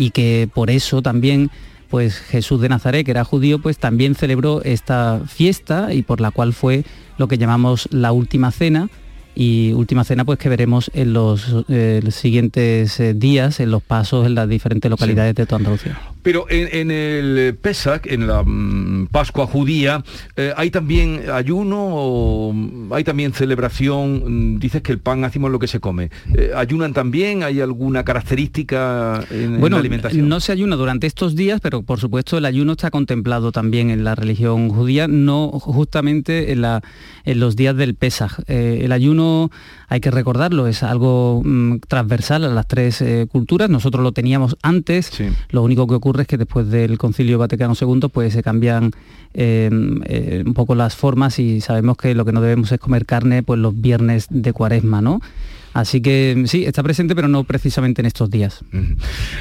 y que por eso también pues Jesús de Nazaret, que era judío, pues también celebró esta fiesta y por la cual fue lo que llamamos la última cena, y última cena pues que veremos en los eh, siguientes eh, días en los pasos en las diferentes localidades de toda Andalucía. Pero en, el Pesach, en la mm, Pascua judía, eh, ¿hay también ayuno o hay también celebración? Mm, dices que el pan hacemos lo que se come. ¿Ayunan también? ¿Hay alguna característica en, bueno, la alimentación? No se ayuna durante estos días, pero por supuesto el ayuno está contemplado también en la religión judía, no justamente en, la, en los días del Pesach. el ayuno hay que recordarlo, es algo mm, transversal a las tres eh, culturas. Nosotros lo teníamos antes, lo único que ocurre es que después del Concilio Vaticano II pues se cambian em, eh, un poco las formas y sabemos que lo que no debemos es comer carne pues los viernes de cuaresma, ¿no? Así que sí, está presente, pero no precisamente en estos días.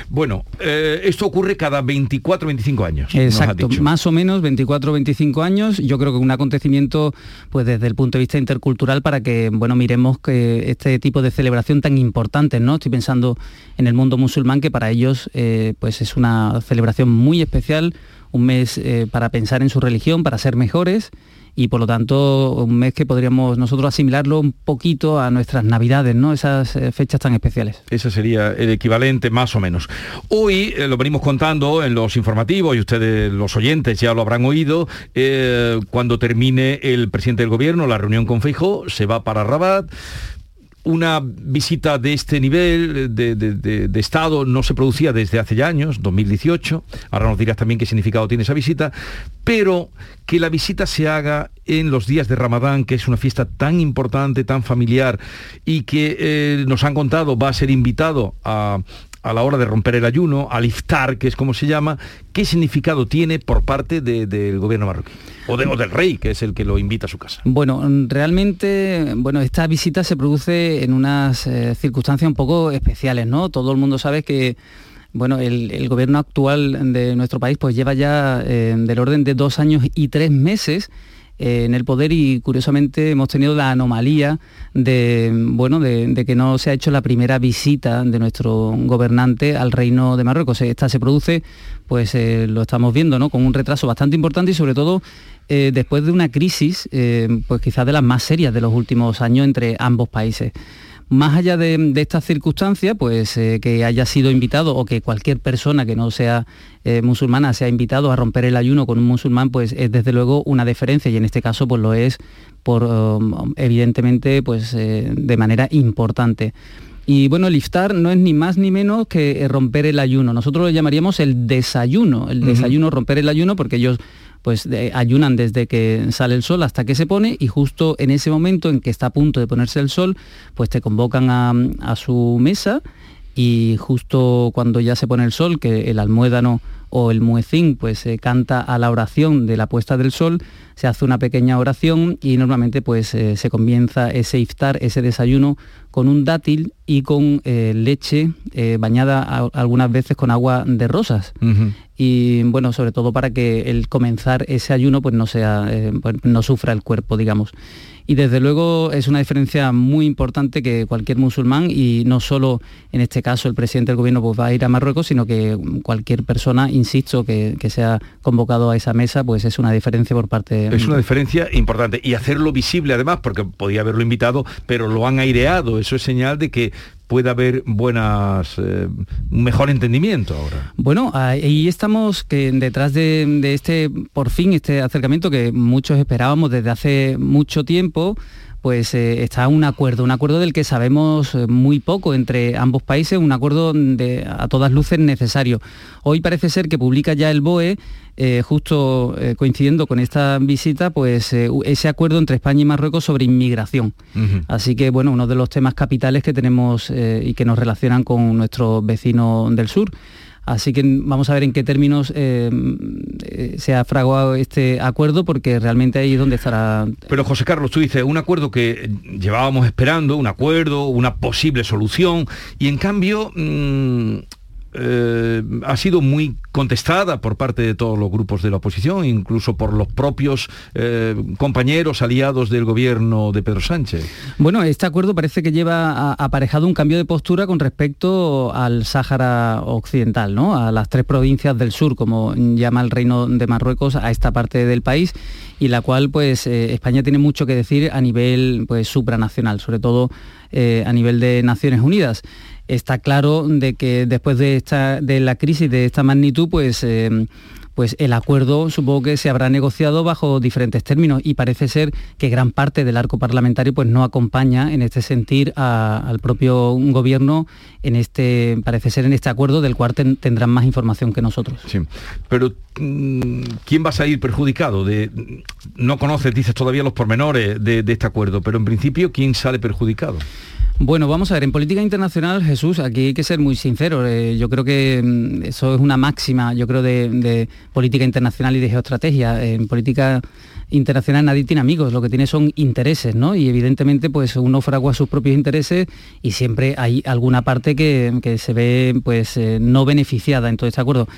Bueno, eh, esto ocurre cada 24, 25 años. Exacto, más o menos 24, 25 años. Yo creo que un acontecimiento, pues desde el punto de vista intercultural, para que, bueno, miremos que este tipo de celebración tan importante, ¿no? Estoy pensando en el mundo musulmán, que para ellos, eh, pues es una celebración muy especial, un mes eh, para pensar en su religión, para ser mejores y por lo tanto un mes que podríamos nosotros asimilarlo un poquito a nuestras navidades, ¿no? Esas eh, fechas tan especiales. Ese sería el equivalente más o menos. Hoy eh, lo venimos contando en los informativos y ustedes los oyentes ya lo habrán oído, eh, cuando termine el presidente del gobierno, la reunión con Feijóo, se va para Rabat, una visita de este nivel de, Estado no se producía desde hace ya años, 2018, ahora nos dirás también qué significado tiene esa visita, pero que la visita se haga en los días de Ramadán, que es una fiesta tan importante, tan familiar, y que eh, nos han contado va a ser invitado a, a la hora de romper el ayuno, al iftar, que es como se llama, ¿qué significado tiene por parte del gobierno marroquí? O, del rey, que es el que lo invita a su casa. Bueno, realmente, bueno, esta visita se produce en unas eh, circunstancias un poco especiales, ¿no? Todo el mundo sabe que bueno, el, gobierno actual de nuestro país pues lleva ya eh, del orden de dos años y tres meses eh, en el poder y curiosamente hemos tenido la anomalía de, bueno, de, que no se ha hecho la primera visita de nuestro gobernante al reino de Marruecos. Esta se produce, pues eh, lo estamos viendo, ¿no? con un retraso bastante importante y sobre todo eh, después de una crisis, pues quizás de las más serias de los últimos años entre ambos países. Más allá de, estas circunstancias, pues eh, que haya sido invitado o que cualquier persona que no sea eh, musulmana sea invitado a romper el ayuno con un musulmán, pues es desde luego una deferencia y en este caso pues lo es por um, evidentemente pues eh, de manera importante. Y bueno, el iftar no es ni más ni menos que romper el ayuno. Nosotros lo llamaríamos el desayuno, el desayuno, romper el ayuno, porque ellos pues ayunan desde que sale el sol hasta que se pone y justo en ese momento en que está a punto de ponerse el sol, pues te convocan a, su mesa y justo cuando ya se pone el sol, que el almuédano o el muecín pues se canta a la oración de la puesta del sol, se hace una pequeña oración y normalmente pues eh, se comienza ese iftar, ese desayuno con un dátil y con eh, leche eh, bañada algunas veces con agua de rosas. Y bueno, sobre todo para que el comenzar ese ayuno pues no sea, pues, no sufra el cuerpo, digamos y desde luego es una diferencia muy importante que cualquier musulmán y no solo en este caso el presidente del gobierno pues va a ir a Marruecos, sino que cualquier persona, insisto, que, que sea convocado a esa mesa, pues es una diferencia por parte de... Es una diferencia importante y hacerlo visible además, porque podía haberlo invitado, pero lo han aireado, eso es señal de que puede haber buenas eh, un mejor entendimiento ahora. Bueno, ahí estamos que detrás de, este, por fin, este acercamiento que muchos esperábamos desde hace mucho tiempo, pues eh, está un acuerdo, un acuerdo del que sabemos eh, muy poco entre ambos países, un acuerdo de, a todas luces necesario. Hoy parece ser que publica ya el BOE, eh, justo coincidiendo con esta visita, pues ese acuerdo entre España y Marruecos sobre inmigración. Así que, bueno, uno de los temas capitales que tenemos y que nos relacionan con nuestro vecino del sur. Así que vamos a ver en qué términos eh, eh, se ha fraguado este acuerdo, porque realmente ahí es donde estará... Pero José Carlos, tú dices, un acuerdo que llevábamos esperando, un acuerdo, una posible solución, y en cambio... Mm, eh, ha sido muy contestada por parte de todos los grupos de la oposición, incluso por los propios eh, compañeros aliados del gobierno de Pedro Sánchez. Bueno, este acuerdo parece que lleva aparejado un cambio de postura con respecto al Sáhara Occidental, ¿no? a las tres provincias del sur, como llama el Reino de Marruecos, a esta parte del país y la cual pues eh, España tiene mucho que decir a nivel pues supranacional, sobre todo a nivel de Naciones Unidas está claro de que después de, esta, de la crisis de esta magnitud, pues... Eh, pues el acuerdo supongo que se habrá negociado bajo diferentes términos y parece ser que gran parte del arco parlamentario pues no acompaña en este sentir al propio gobierno en este parece ser en este acuerdo del cual tendrán más información que nosotros. Sí, pero mm, ¿quién va a salir perjudicado? No conoces, dices todavía los pormenores de, este acuerdo, pero en principio ¿quién sale perjudicado? Bueno, vamos a ver, en política internacional, Jesús, aquí hay que ser muy sincero. Eh, yo creo que mm, eso es una máxima, yo creo, de, política internacional y de geoestrategia. En política internacional nadie tiene amigos, lo que tiene son intereses, ¿no? Y evidentemente, pues uno fragua sus propios intereses y siempre hay alguna parte que, se ve pues eh, no beneficiada en todo este acuerdo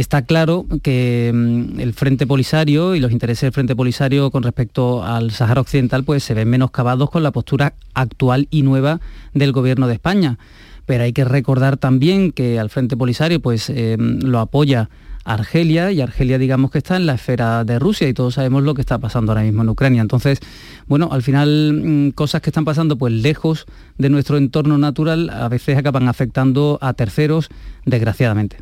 está claro que mm, el Frente Polisario y los intereses del Frente Polisario con respecto al Sahara Occidental pues se ven menoscabados con la postura actual y nueva del Gobierno de España. Pero hay que recordar también que al Frente Polisario pues eh, lo apoya Argelia y Argelia digamos que está en la esfera de Rusia y todos sabemos lo que está pasando ahora mismo en Ucrania. Entonces, bueno, al final mm, cosas que están pasando pues lejos de nuestro entorno natural a veces acaban afectando a terceros desgraciadamente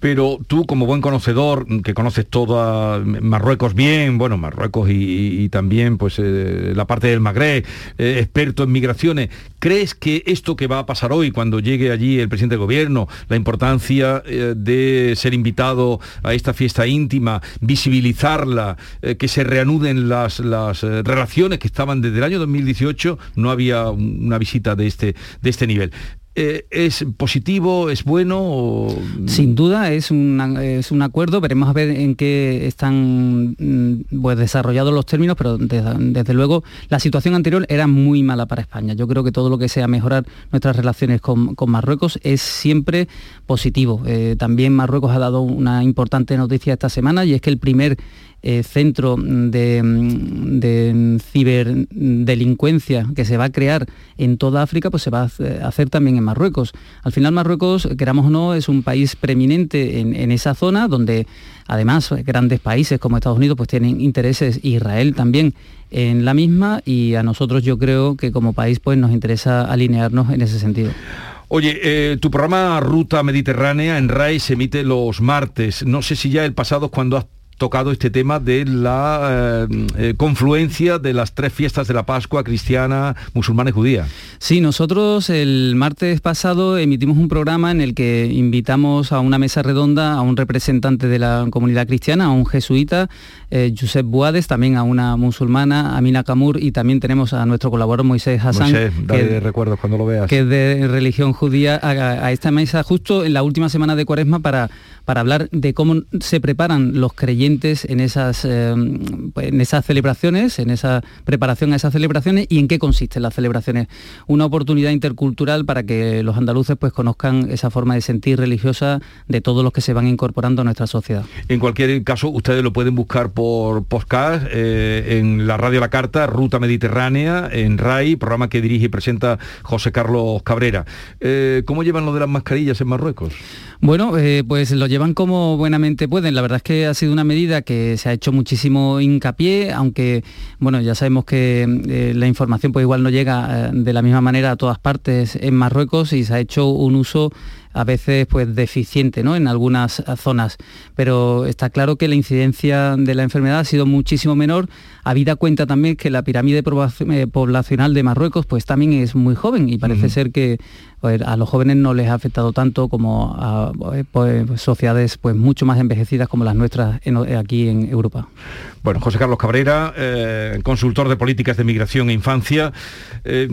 pero tú como buen conocedor, que conoces toda Marruecos bien, bueno, Marruecos y, también pues eh, la parte del Magreb, eh, experto en migraciones, ¿crees que esto que va a pasar hoy cuando llegue allí el presidente del gobierno, la importancia eh, de ser invitado a esta fiesta íntima, visibilizarla, que se reanuden las, las relaciones que estaban desde el año 2018, no había una visita de este, de este nivel. Eh, ¿Es positivo, es bueno? Sin duda es un, es un acuerdo, veremos a ver en qué están mm, pues, desarrollados los términos, pero desde, luego la situación anterior era muy mala para España. Yo creo que todo lo que sea mejorar nuestras relaciones con, Marruecos es siempre positivo. Eh, también Marruecos ha dado una importante noticia esta semana y es que el primer eh, centro de, ciberdelincuencia que se va a crear en toda África, pues se va a hacer también Marruecos. Al final Marruecos, queramos o no, es un país preeminente en, esa zona donde además grandes países como Estados Unidos pues tienen intereses, Israel también en la misma y a nosotros yo creo que como país pues nos interesa alinearnos en ese sentido. Oye, eh, tu programa Ruta Mediterránea en RAI se emite los martes. No sé si ya el pasado cuando has tocado este tema de la eh, eh, confluencia de las tres fiestas de la Pascua cristiana, musulmana y judía. Sí, nosotros el martes pasado emitimos un programa en el que invitamos a una mesa redonda a un representante de la comunidad cristiana, a un jesuita, eh, Josep Buades, también a una musulmana, Amina Kamur, y también tenemos a nuestro colaborador Moisés Hassan, que, recuerdos cuando lo veas. que es de religión judía, a, esta mesa justo en la última semana de Cuaresma para, para hablar de cómo se preparan los creyentes en esas, eh, en esas celebraciones, en esa preparación a esas celebraciones y en qué consisten las celebraciones. Una oportunidad intercultural para que los andaluces pues conozcan esa forma de sentir religiosa de todos los que se van incorporando a nuestra sociedad. En cualquier caso, ustedes lo pueden buscar por podcast eh, en la radio La Carta, Ruta Mediterránea, en RAI, programa que dirige y presenta José Carlos Cabrera. Eh, ¿Cómo llevan lo de las mascarillas en Marruecos? Bueno, eh, pues lo llevan como buenamente pueden. La verdad es que ha sido una medida que se ha hecho muchísimo hincapié, aunque bueno, ya sabemos que la información pues igual no llega de la misma manera a todas partes en Marruecos y se ha hecho un uso a veces pues deficiente ¿no? en algunas zonas, pero está claro que la incidencia de la enfermedad ha sido muchísimo menor, habida cuenta también que la pirámide eh, poblacional de Marruecos pues también es muy joven y parece ser que pues, a los jóvenes no les ha afectado tanto como a eh, pues, sociedades pues mucho más envejecidas como las nuestras aquí en Europa. Bueno, José Carlos Cabrera, eh, consultor de políticas de migración e infancia. Eh,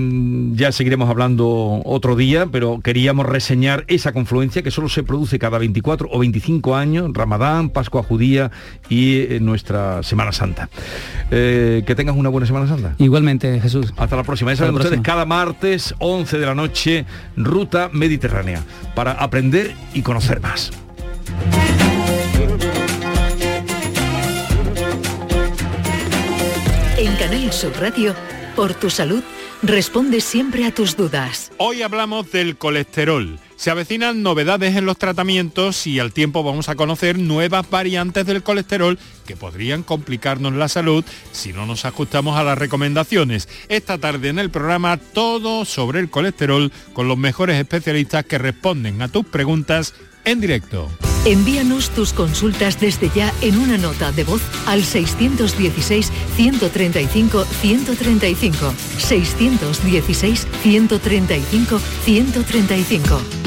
ya seguiremos hablando otro día, pero queríamos reseñar esa confluencia que solo se produce cada 24 o 25 años, Ramadán, Pascua Judía y eh, nuestra Semana Santa. que tengas una buena Semana Santa. Igualmente, Jesús. Hasta la próxima. Ya saben ustedes, cada martes, 11 de la noche, Ruta Mediterránea, para aprender y conocer más. En Canal Sur Radio, por tu salud, responde siempre a tus dudas. Hoy hablamos del colesterol. Se avecinan novedades en los tratamientos y al tiempo vamos a conocer nuevas variantes del colesterol que podrían complicarnos la salud si no nos ajustamos a las recomendaciones. Esta tarde en el programa todo sobre el colesterol con los mejores especialistas que responden a tus preguntas en directo. Envíanos tus consultas desde ya en una nota de voz al 616-135-135. 616-135-135.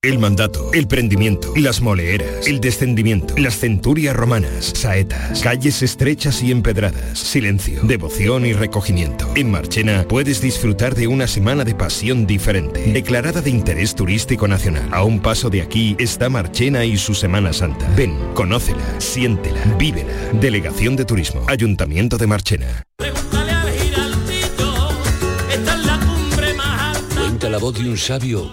El mandato, el prendimiento, las moleeras, el descendimiento, las centurias romanas, saetas, calles estrechas y empedradas, silencio, devoción y recogimiento. En Marchena puedes disfrutar de una semana de pasión diferente, declarada de interés turístico nacional. A un paso de aquí está Marchena y su Semana Santa. Ven, conócela, siéntela, vívela. Delegación de Turismo, Ayuntamiento de Marchena. Cuenta la voz de un sabio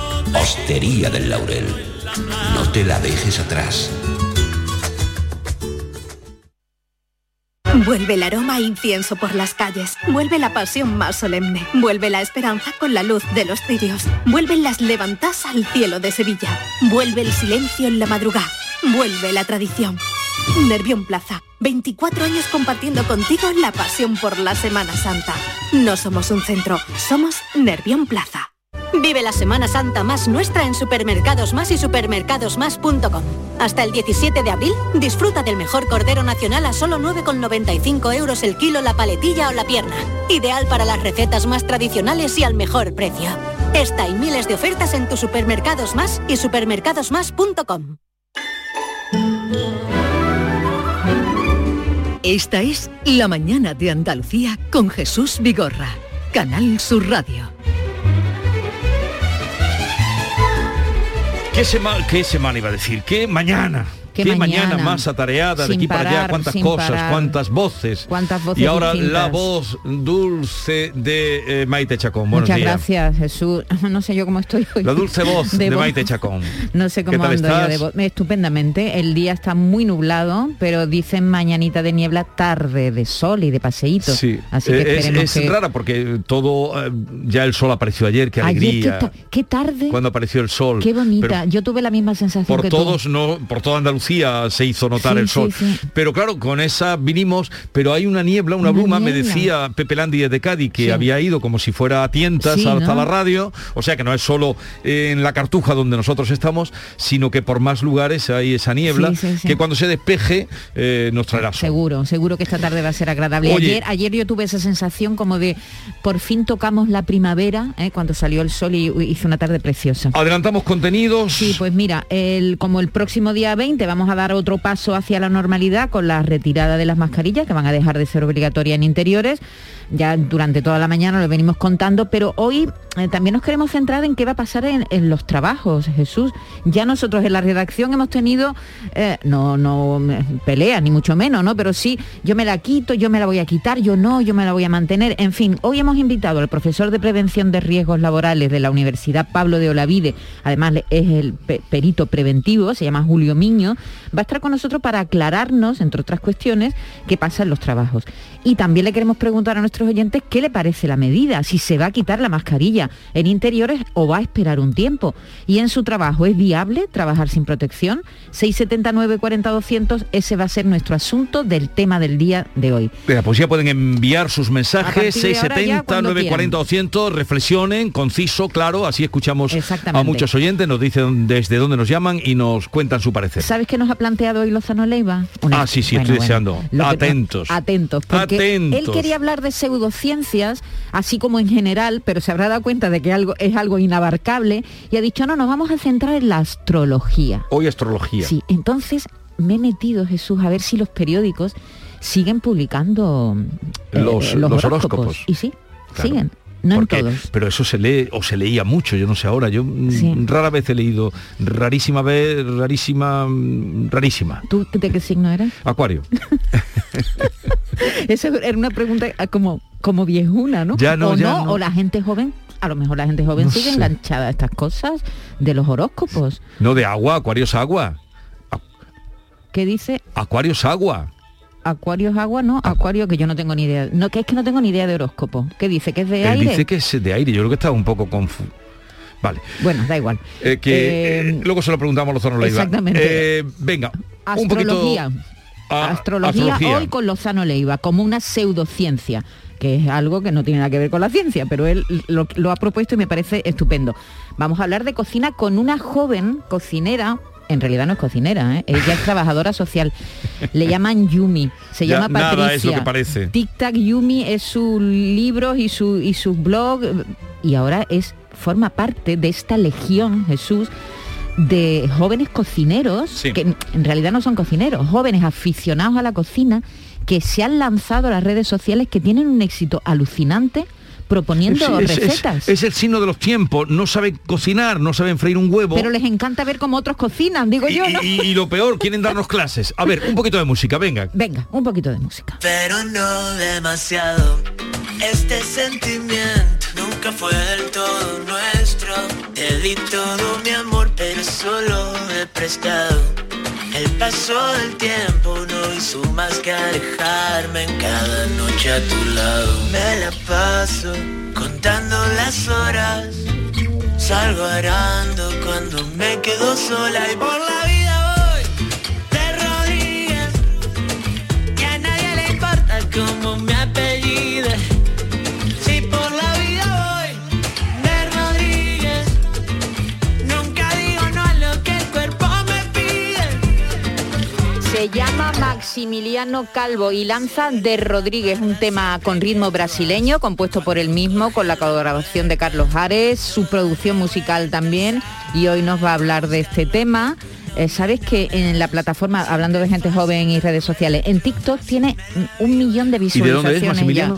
Hostería del Laurel. No te la dejes atrás. Vuelve el aroma a incienso por las calles. Vuelve la pasión más solemne. Vuelve la esperanza con la luz de los cirios. Vuelven las levantas al cielo de Sevilla. Vuelve el silencio en la madrugada. Vuelve la tradición. Nervión Plaza. 24 años compartiendo contigo la pasión por la Semana Santa. No somos un centro, somos Nervión Plaza. Vive la Semana Santa más nuestra en Supermercados Más y supermercadosmás.com. Hasta el 17 de abril, disfruta del mejor cordero nacional a solo 9,95 euros el kilo, la paletilla o la pierna. Ideal para las recetas más tradicionales y al mejor precio. Esta y miles de ofertas en tus Supermercados Más y supermercadosmás.com. Esta es La Mañana de Andalucía con Jesús Vigorra. Canal Sur Radio. ¿Qué, semana iba a decir? ¿Qué mañana? Qué Qué, mañana, mañana. más atareada, de aquí para allá, cuántas cosas, parar. cuántas voces. Cuántas voces Y ahora la voz dulce de eh, Maite Chacón. Buenos Muchas días. gracias, Jesús. No sé yo cómo estoy hoy. La dulce voz de. Maite Chacón. No sé ¿Qué cómo ando yo de voz. Estupendamente. El día está muy nublado, pero dicen mañanita de niebla, tarde de sol y de paseíto. Sí, Así que Eh, es, esperemos es que... rara porque todo, eh, ya el sol apareció ayer, qué Ayer, alegría. qué, ta- qué tarde, Cuando apareció el sol. qué bonita. Pero yo tuve la misma sensación por que tú. todos no por toda Andalucía se hizo notar Sí, el sol sí. pero claro con esa vinimos pero hay una niebla una, Una bruma me decía Pepe Landi desde Cádiz que había ido como si fuera a tientas hasta ¿no? la radio o sea que no es solo en la cartuja donde nosotros estamos sino que por más lugares hay esa niebla que cuando se despeje eh, nos traerá sol Seguro, seguro que esta tarde va a ser agradable. Oye. Ayer, ayer yo tuve esa sensación como de por fin tocamos la primavera, ¿eh? cuando salió el sol y hizo una tarde preciosa. adelantamos contenidos Sí, pues mira, el, como el próximo día 20 vamos a dar otro paso hacia la normalidad con la retirada de las mascarillas que van a dejar de ser obligatorias en interiores. Ya durante toda la mañana lo venimos contando, pero hoy eh, también nos queremos centrar en qué va a pasar en, los trabajos, Jesús. Ya nosotros en la redacción hemos tenido, eh, no, no eh, peleas, ni mucho menos, ¿no? Pero sí, yo me la quito, yo me la voy a quitar, yo no, yo me la voy a mantener. En fin, hoy hemos invitado al profesor de prevención de riesgos laborales de la Universidad Pablo de Olavide, además es el pe- perito preventivo, se llama Julio Miño, va a estar con nosotros para aclararnos, entre otras cuestiones, qué pasa en los trabajos. Y también le queremos preguntar a nuestros oyentes qué le parece la medida, si se va a quitar la mascarilla en interiores o va a esperar un tiempo. Y en su trabajo, ¿es viable trabajar sin protección? 679 40 200, ese va a ser nuestro asunto del tema del día de hoy. Pues ya pueden enviar sus mensajes partir de ahora ya, 670 cuando 940 200 reflexionen conciso claro así escuchamos a muchos oyentes nos dicen desde dónde nos llaman y nos cuentan su parecer ¿Sabes qué nos ha planteado hoy Lozano Leiva? Una- Ah, sí, sí, Bueno, estoy bueno, deseando. lo que- Atentos. Atentos, porque Atentos. él quería hablar de pseudociencias, así como en general, pero se habrá dado cuenta de que algo es algo inabarcable y ha dicho, no, nos vamos a centrar en la astrología. hoy astrología Sí, entonces me he metido, Jesús, a ver si los periódicos siguen publicando eh, Los- los horóscopos. Y sí, Claro. siguen. No Porque- en todos. pero eso se lee o se leía mucho yo no sé ahora yo mm, Sí. rara vez he leído rarísima vez rarísima mm, rarísima ¿Tú de qué signo eres? acuario Esa era una pregunta ah, como, como viejuna, ¿no? Ya no, o ya no. o la gente joven, a lo mejor la gente joven No sigue sé. enganchada a estas cosas de los horóscopos. no de agua acuario es agua ¿Qué dice? acuario es agua Acuario es agua, ¿no? Acuario que yo no tengo ni idea. No, que es que no tengo ni idea de horóscopo. ¿Qué dice? ¿Que es de él aire? dice que es de aire yo creo que está un poco confuso vale Bueno, da igual. Eh, que eh, luego se lo preguntamos a Lozano Leiva. exactamente. Eh, venga, un poquito Astrología. Ah, astrología, astrología. hoy con Lozano Leiva, como una pseudociencia, que es algo que no tiene nada que ver con la ciencia, pero él lo, lo ha propuesto y me parece estupendo. Vamos a hablar de cocina con una joven cocinera. En realidad no es cocinera, ¿eh? ella es trabajadora social. Le llaman Yumi, se Ya, llama Patricia. nada es lo que parece. Tic Tac Yumi es sus libros y, su, y sus blogs y ahora es forma parte de esta legión, Jesús, de jóvenes cocineros, Sí. que en- en realidad no son cocineros, jóvenes aficionados a la cocina que se han lanzado a las redes sociales que tienen un éxito alucinante proponiendo Sí, es, es- recetas. es el signo de los tiempos, no saben cocinar, no saben freír un huevo. pero les encanta ver cómo otros cocinan, digo y, yo, ¿no? y- y lo peor, quieren darnos clases. A ver, un poquito de música, venga. Venga, un poquito de música. pero no demasiado. Este sentimiento nunca fue del todo nuestro. Te di todo mi amor, pero solo he prestado. El paso del tiempo no hizo más que alejarme en cada noche a tu lado. Me la paso contando las horas. Salgo arando cuando me quedo sola y por la llama Maximiliano Calvo y lanza de Rodríguez un tema con ritmo brasileño, compuesto por él mismo, con la colaboración de Carlos Ares, su producción musical también, y hoy nos va a hablar de este tema. Eh, Sabes que en la plataforma, hablando de gente joven y redes sociales, en TikTok tiene un millón de ¿Y de dónde es, visualizaciones ya.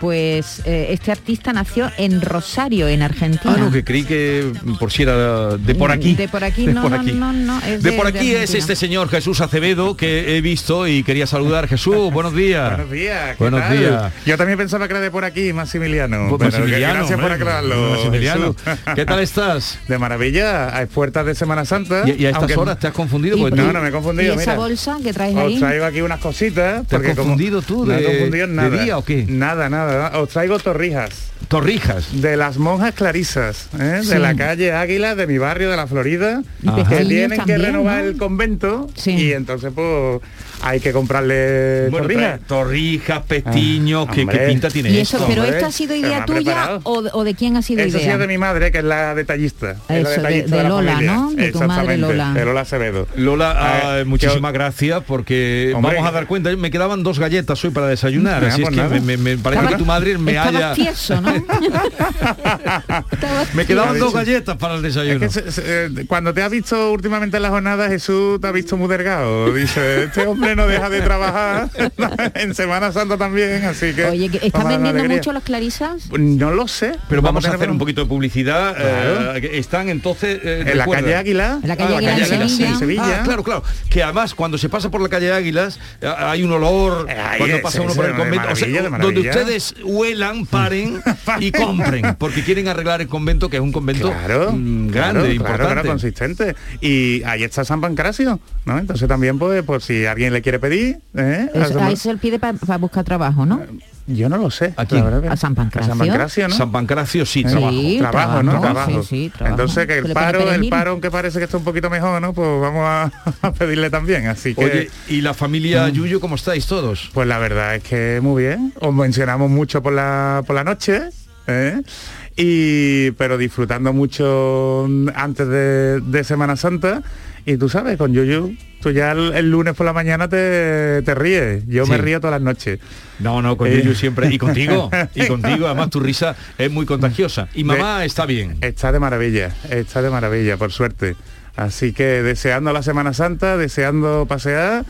Pues eh, este artista nació en Rosario, en Argentina. Ah, no, que creí que por si era de por aquí. De por aquí, no, por no, aquí. no, no, es De de- por de aquí es este señor Jesús Acevedo que he visto y quería saludar. Jesús, buenos días. Buenos días. ¿qué Buenos tal? días. Yo también pensaba que era de por aquí, Maximiliano. Pues Bueno, Maximiliano, gracias por aclararlo. Maximiliano. ¿Qué tal estás? De maravilla, a puertas de Semana Santa. Y, y a estas aunque- horas te has confundido. ¿Y- Porque No, no me he ¿Y confundido, esa mira. bolsa que traes Os ahí? traigo aquí unas cositas. ¿Te has confundido tú No de- he confundido en de nada. día o qué? Nada, nada. Os traigo torrijas. Torrijas. De las monjas clarisas, ¿eh? Sí. de la calle Águila, de mi barrio, de la Florida, que tienen también, que renovar ¿no? el convento Sí. y entonces pues hay que comprarle Bueno, torrijas. pestiños, Ah, ¿qué, pinta tiene Y esto? eso, pero esta ha sido idea ha tuya o, de- o de quién ha sido Eso idea? es de mi madre, que es la detallista. es la Eso, de- detallista de la Lola, familia. ¿no? De tu madre, Exactamente, Lola. De Lola Acevedo. Lola, ah, Ah, muchísimas gracias porque Hombre, vamos a dar cuenta. Me quedaban dos galletas hoy para desayunar, así es pues que me, me- me parece Estaba- que tu madre me haya... tieso, ¿no? Me quedaban dos galletas para el Es desayuno. que se- se- eh, cuando te has visto últimamente en la jornada, Jesús te ha visto muy delgado. Dice, este hombre no deja de trabajar en Semana Santa también, así que... Oye, ¿que ¿estás vamos a darle vendiendo mucho las clarisas? No lo sé. Pero vamos a hacer un poquito de publicidad. Claro. eh, están entonces... eh, En la calle Águila. En la calle Ah, Águila Sevilla. en Sevilla. Ah, claro, claro. Que además cuando se pasa por la calle Águilas eh, hay un olor Ay, cuando pasa uno por el convento. O sea, donde ustedes huelan, paren y compren, porque quieren arreglar el convento, que es un convento Claro, mm, claro, grande, claro, importante. claro, consistente. Y ahí está San Pancracio, ¿no? Entonces también, pues, por si alguien le quiere pedir, ¿eh? Ahí se le pide para buscar trabajo, ¿no? Yo no lo sé. ¿A quién? la verdad que- A San Pancracio. A San Pancracio, ¿no? San Pancracio sí, Sí, trabajo. trabajo, ¿no? trabajo, sí, sí, trabajo. Entonces que el paro, el paro, aunque parece que está un poquito mejor, ¿no? Pues vamos a, a pedirle también. Así que Oye, ¿y la familia Yuyo cómo estáis todos? pues la verdad es que muy bien. Os mencionamos mucho por la por la noche, ¿eh? Y pero disfrutando mucho antes de, de Semana Santa. Y tú sabes, con Yuyu, tú ya el, el lunes por la mañana te, te ríes. Yo me río todas las noches. No, no, con Eh. Yuyu siempre. Y contigo, y contigo, además tu risa es muy contagiosa. Y mamá está bien. Está de maravilla, está de maravilla, por suerte. Así que deseando la Semana Santa, deseando pasear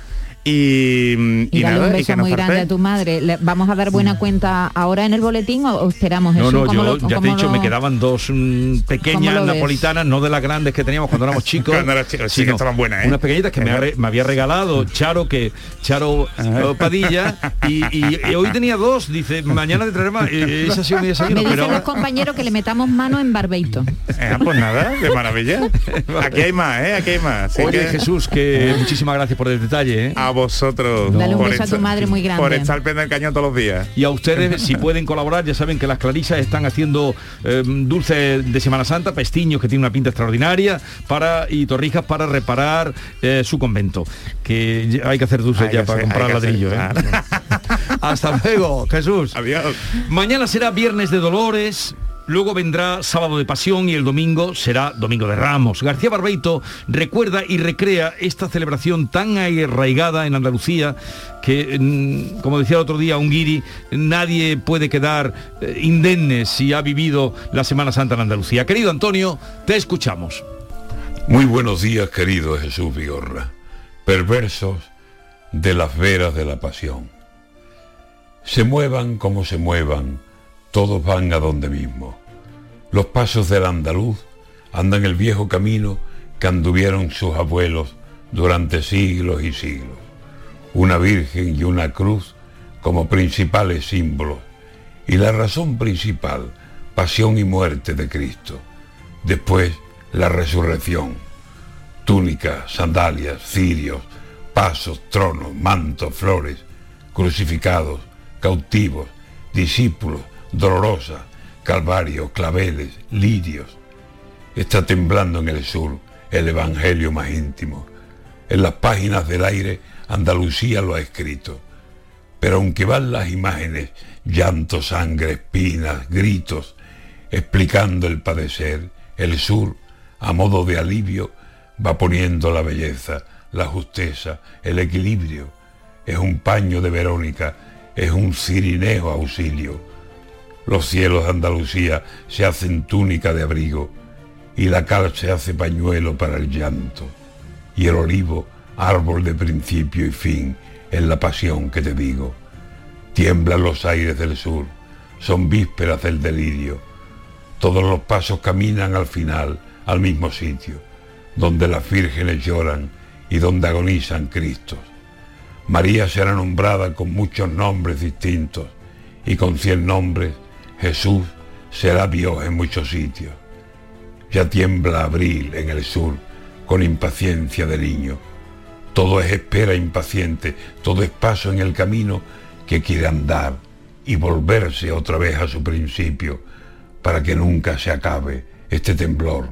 y, Y, y darle nada, un y beso que muy grande a tu madre. Le- ¿Vamos a dar buena cuenta ahora en el boletín o, esperamos No, Jesús? no, ¿Cómo yo lo- ya te he dicho, lo- me quedaban dos mm, pequeñas napolitanas, no de las grandes que teníamos cuando éramos chicos. Cuando eras chico, sí que estaban buenas, ¿eh? Unas pequeñitas que me, ha re- me había regalado Charo, que Charo eh, Padilla, y, y- y hoy tenía dos, dice, mañana te traeré más. Eh, Ese ha sido mi desayuno, Me dicen pero los compañeros que le metamos mano en barbeito. Eh, pues nada, de maravilla. Aquí hay más, ¿eh? Aquí hay más. Así Oye, que Jesús, que muchísimas gracias por el detalle, ¿eh? Vosotros. Dale un por beso a tu estar- madre muy grande. Por estar pendiente del cañón todos los días. Y a ustedes, si pueden colaborar, ya saben que las clarisas están haciendo eh, dulces de Semana Santa, pestiños que tienen una pinta extraordinaria, para y torrijas para reparar eh, su convento. Que hay que hacer dulces Hay ya para hacer- comprar ladrillo. ¿eh? Hasta luego, Jesús. Adiós. Mañana será Viernes de Dolores. Luego vendrá Sábado de Pasión y el domingo será Domingo de Ramos. García Barbeito recuerda y recrea esta celebración tan arraigada en Andalucía que, mm, como decía el otro día un guiri, nadie puede quedar eh, indemne si ha vivido la Semana Santa en Andalucía. Querido Antonio, te escuchamos. Muy buenos días, querido Jesús Vigorra, perversos de las veras de la pasión. Se muevan como se muevan, todos van a donde mismo. Los pasos del andaluz andan el viejo camino que anduvieron sus abuelos durante siglos y siglos. Una virgen y una cruz como principales símbolos y la razón principal, pasión y muerte de Cristo. Después, la resurrección. Túnicas, sandalias, cirios, pasos, tronos, mantos, flores, crucificados, cautivos, discípulos, dolorosa, calvario, claveles, lirios. Está temblando en el sur el Evangelio más íntimo. En las páginas del aire Andalucía lo ha escrito. Pero aunque van las imágenes, llanto, sangre, espinas, gritos, explicando el padecer, el sur, a modo de alivio, va poniendo la belleza, la justeza, el equilibrio. Es un paño de Verónica, es un cirineo auxilio. Los cielos de Andalucía se hacen túnica de abrigo y la cal se hace pañuelo para el llanto y el olivo árbol de principio y fin en la pasión que te digo. Tiemblan los aires del sur, son vísperas del delirio. Todos los pasos caminan al final, al mismo sitio, donde las vírgenes lloran y donde agonizan Cristos. María será nombrada con muchos nombres distintos y con cien nombres Jesús será Dios en muchos sitios. Ya tiembla abril en el sur con impaciencia de niño. Todo es espera impaciente, todo es paso en el camino que quiere andar y volverse otra vez a su principio para que nunca se acabe este temblor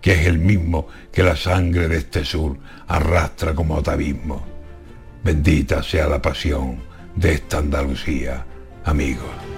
que es el mismo que la sangre de este sur arrastra como atavismo. Bendita sea la pasión de esta Andalucía, amigos.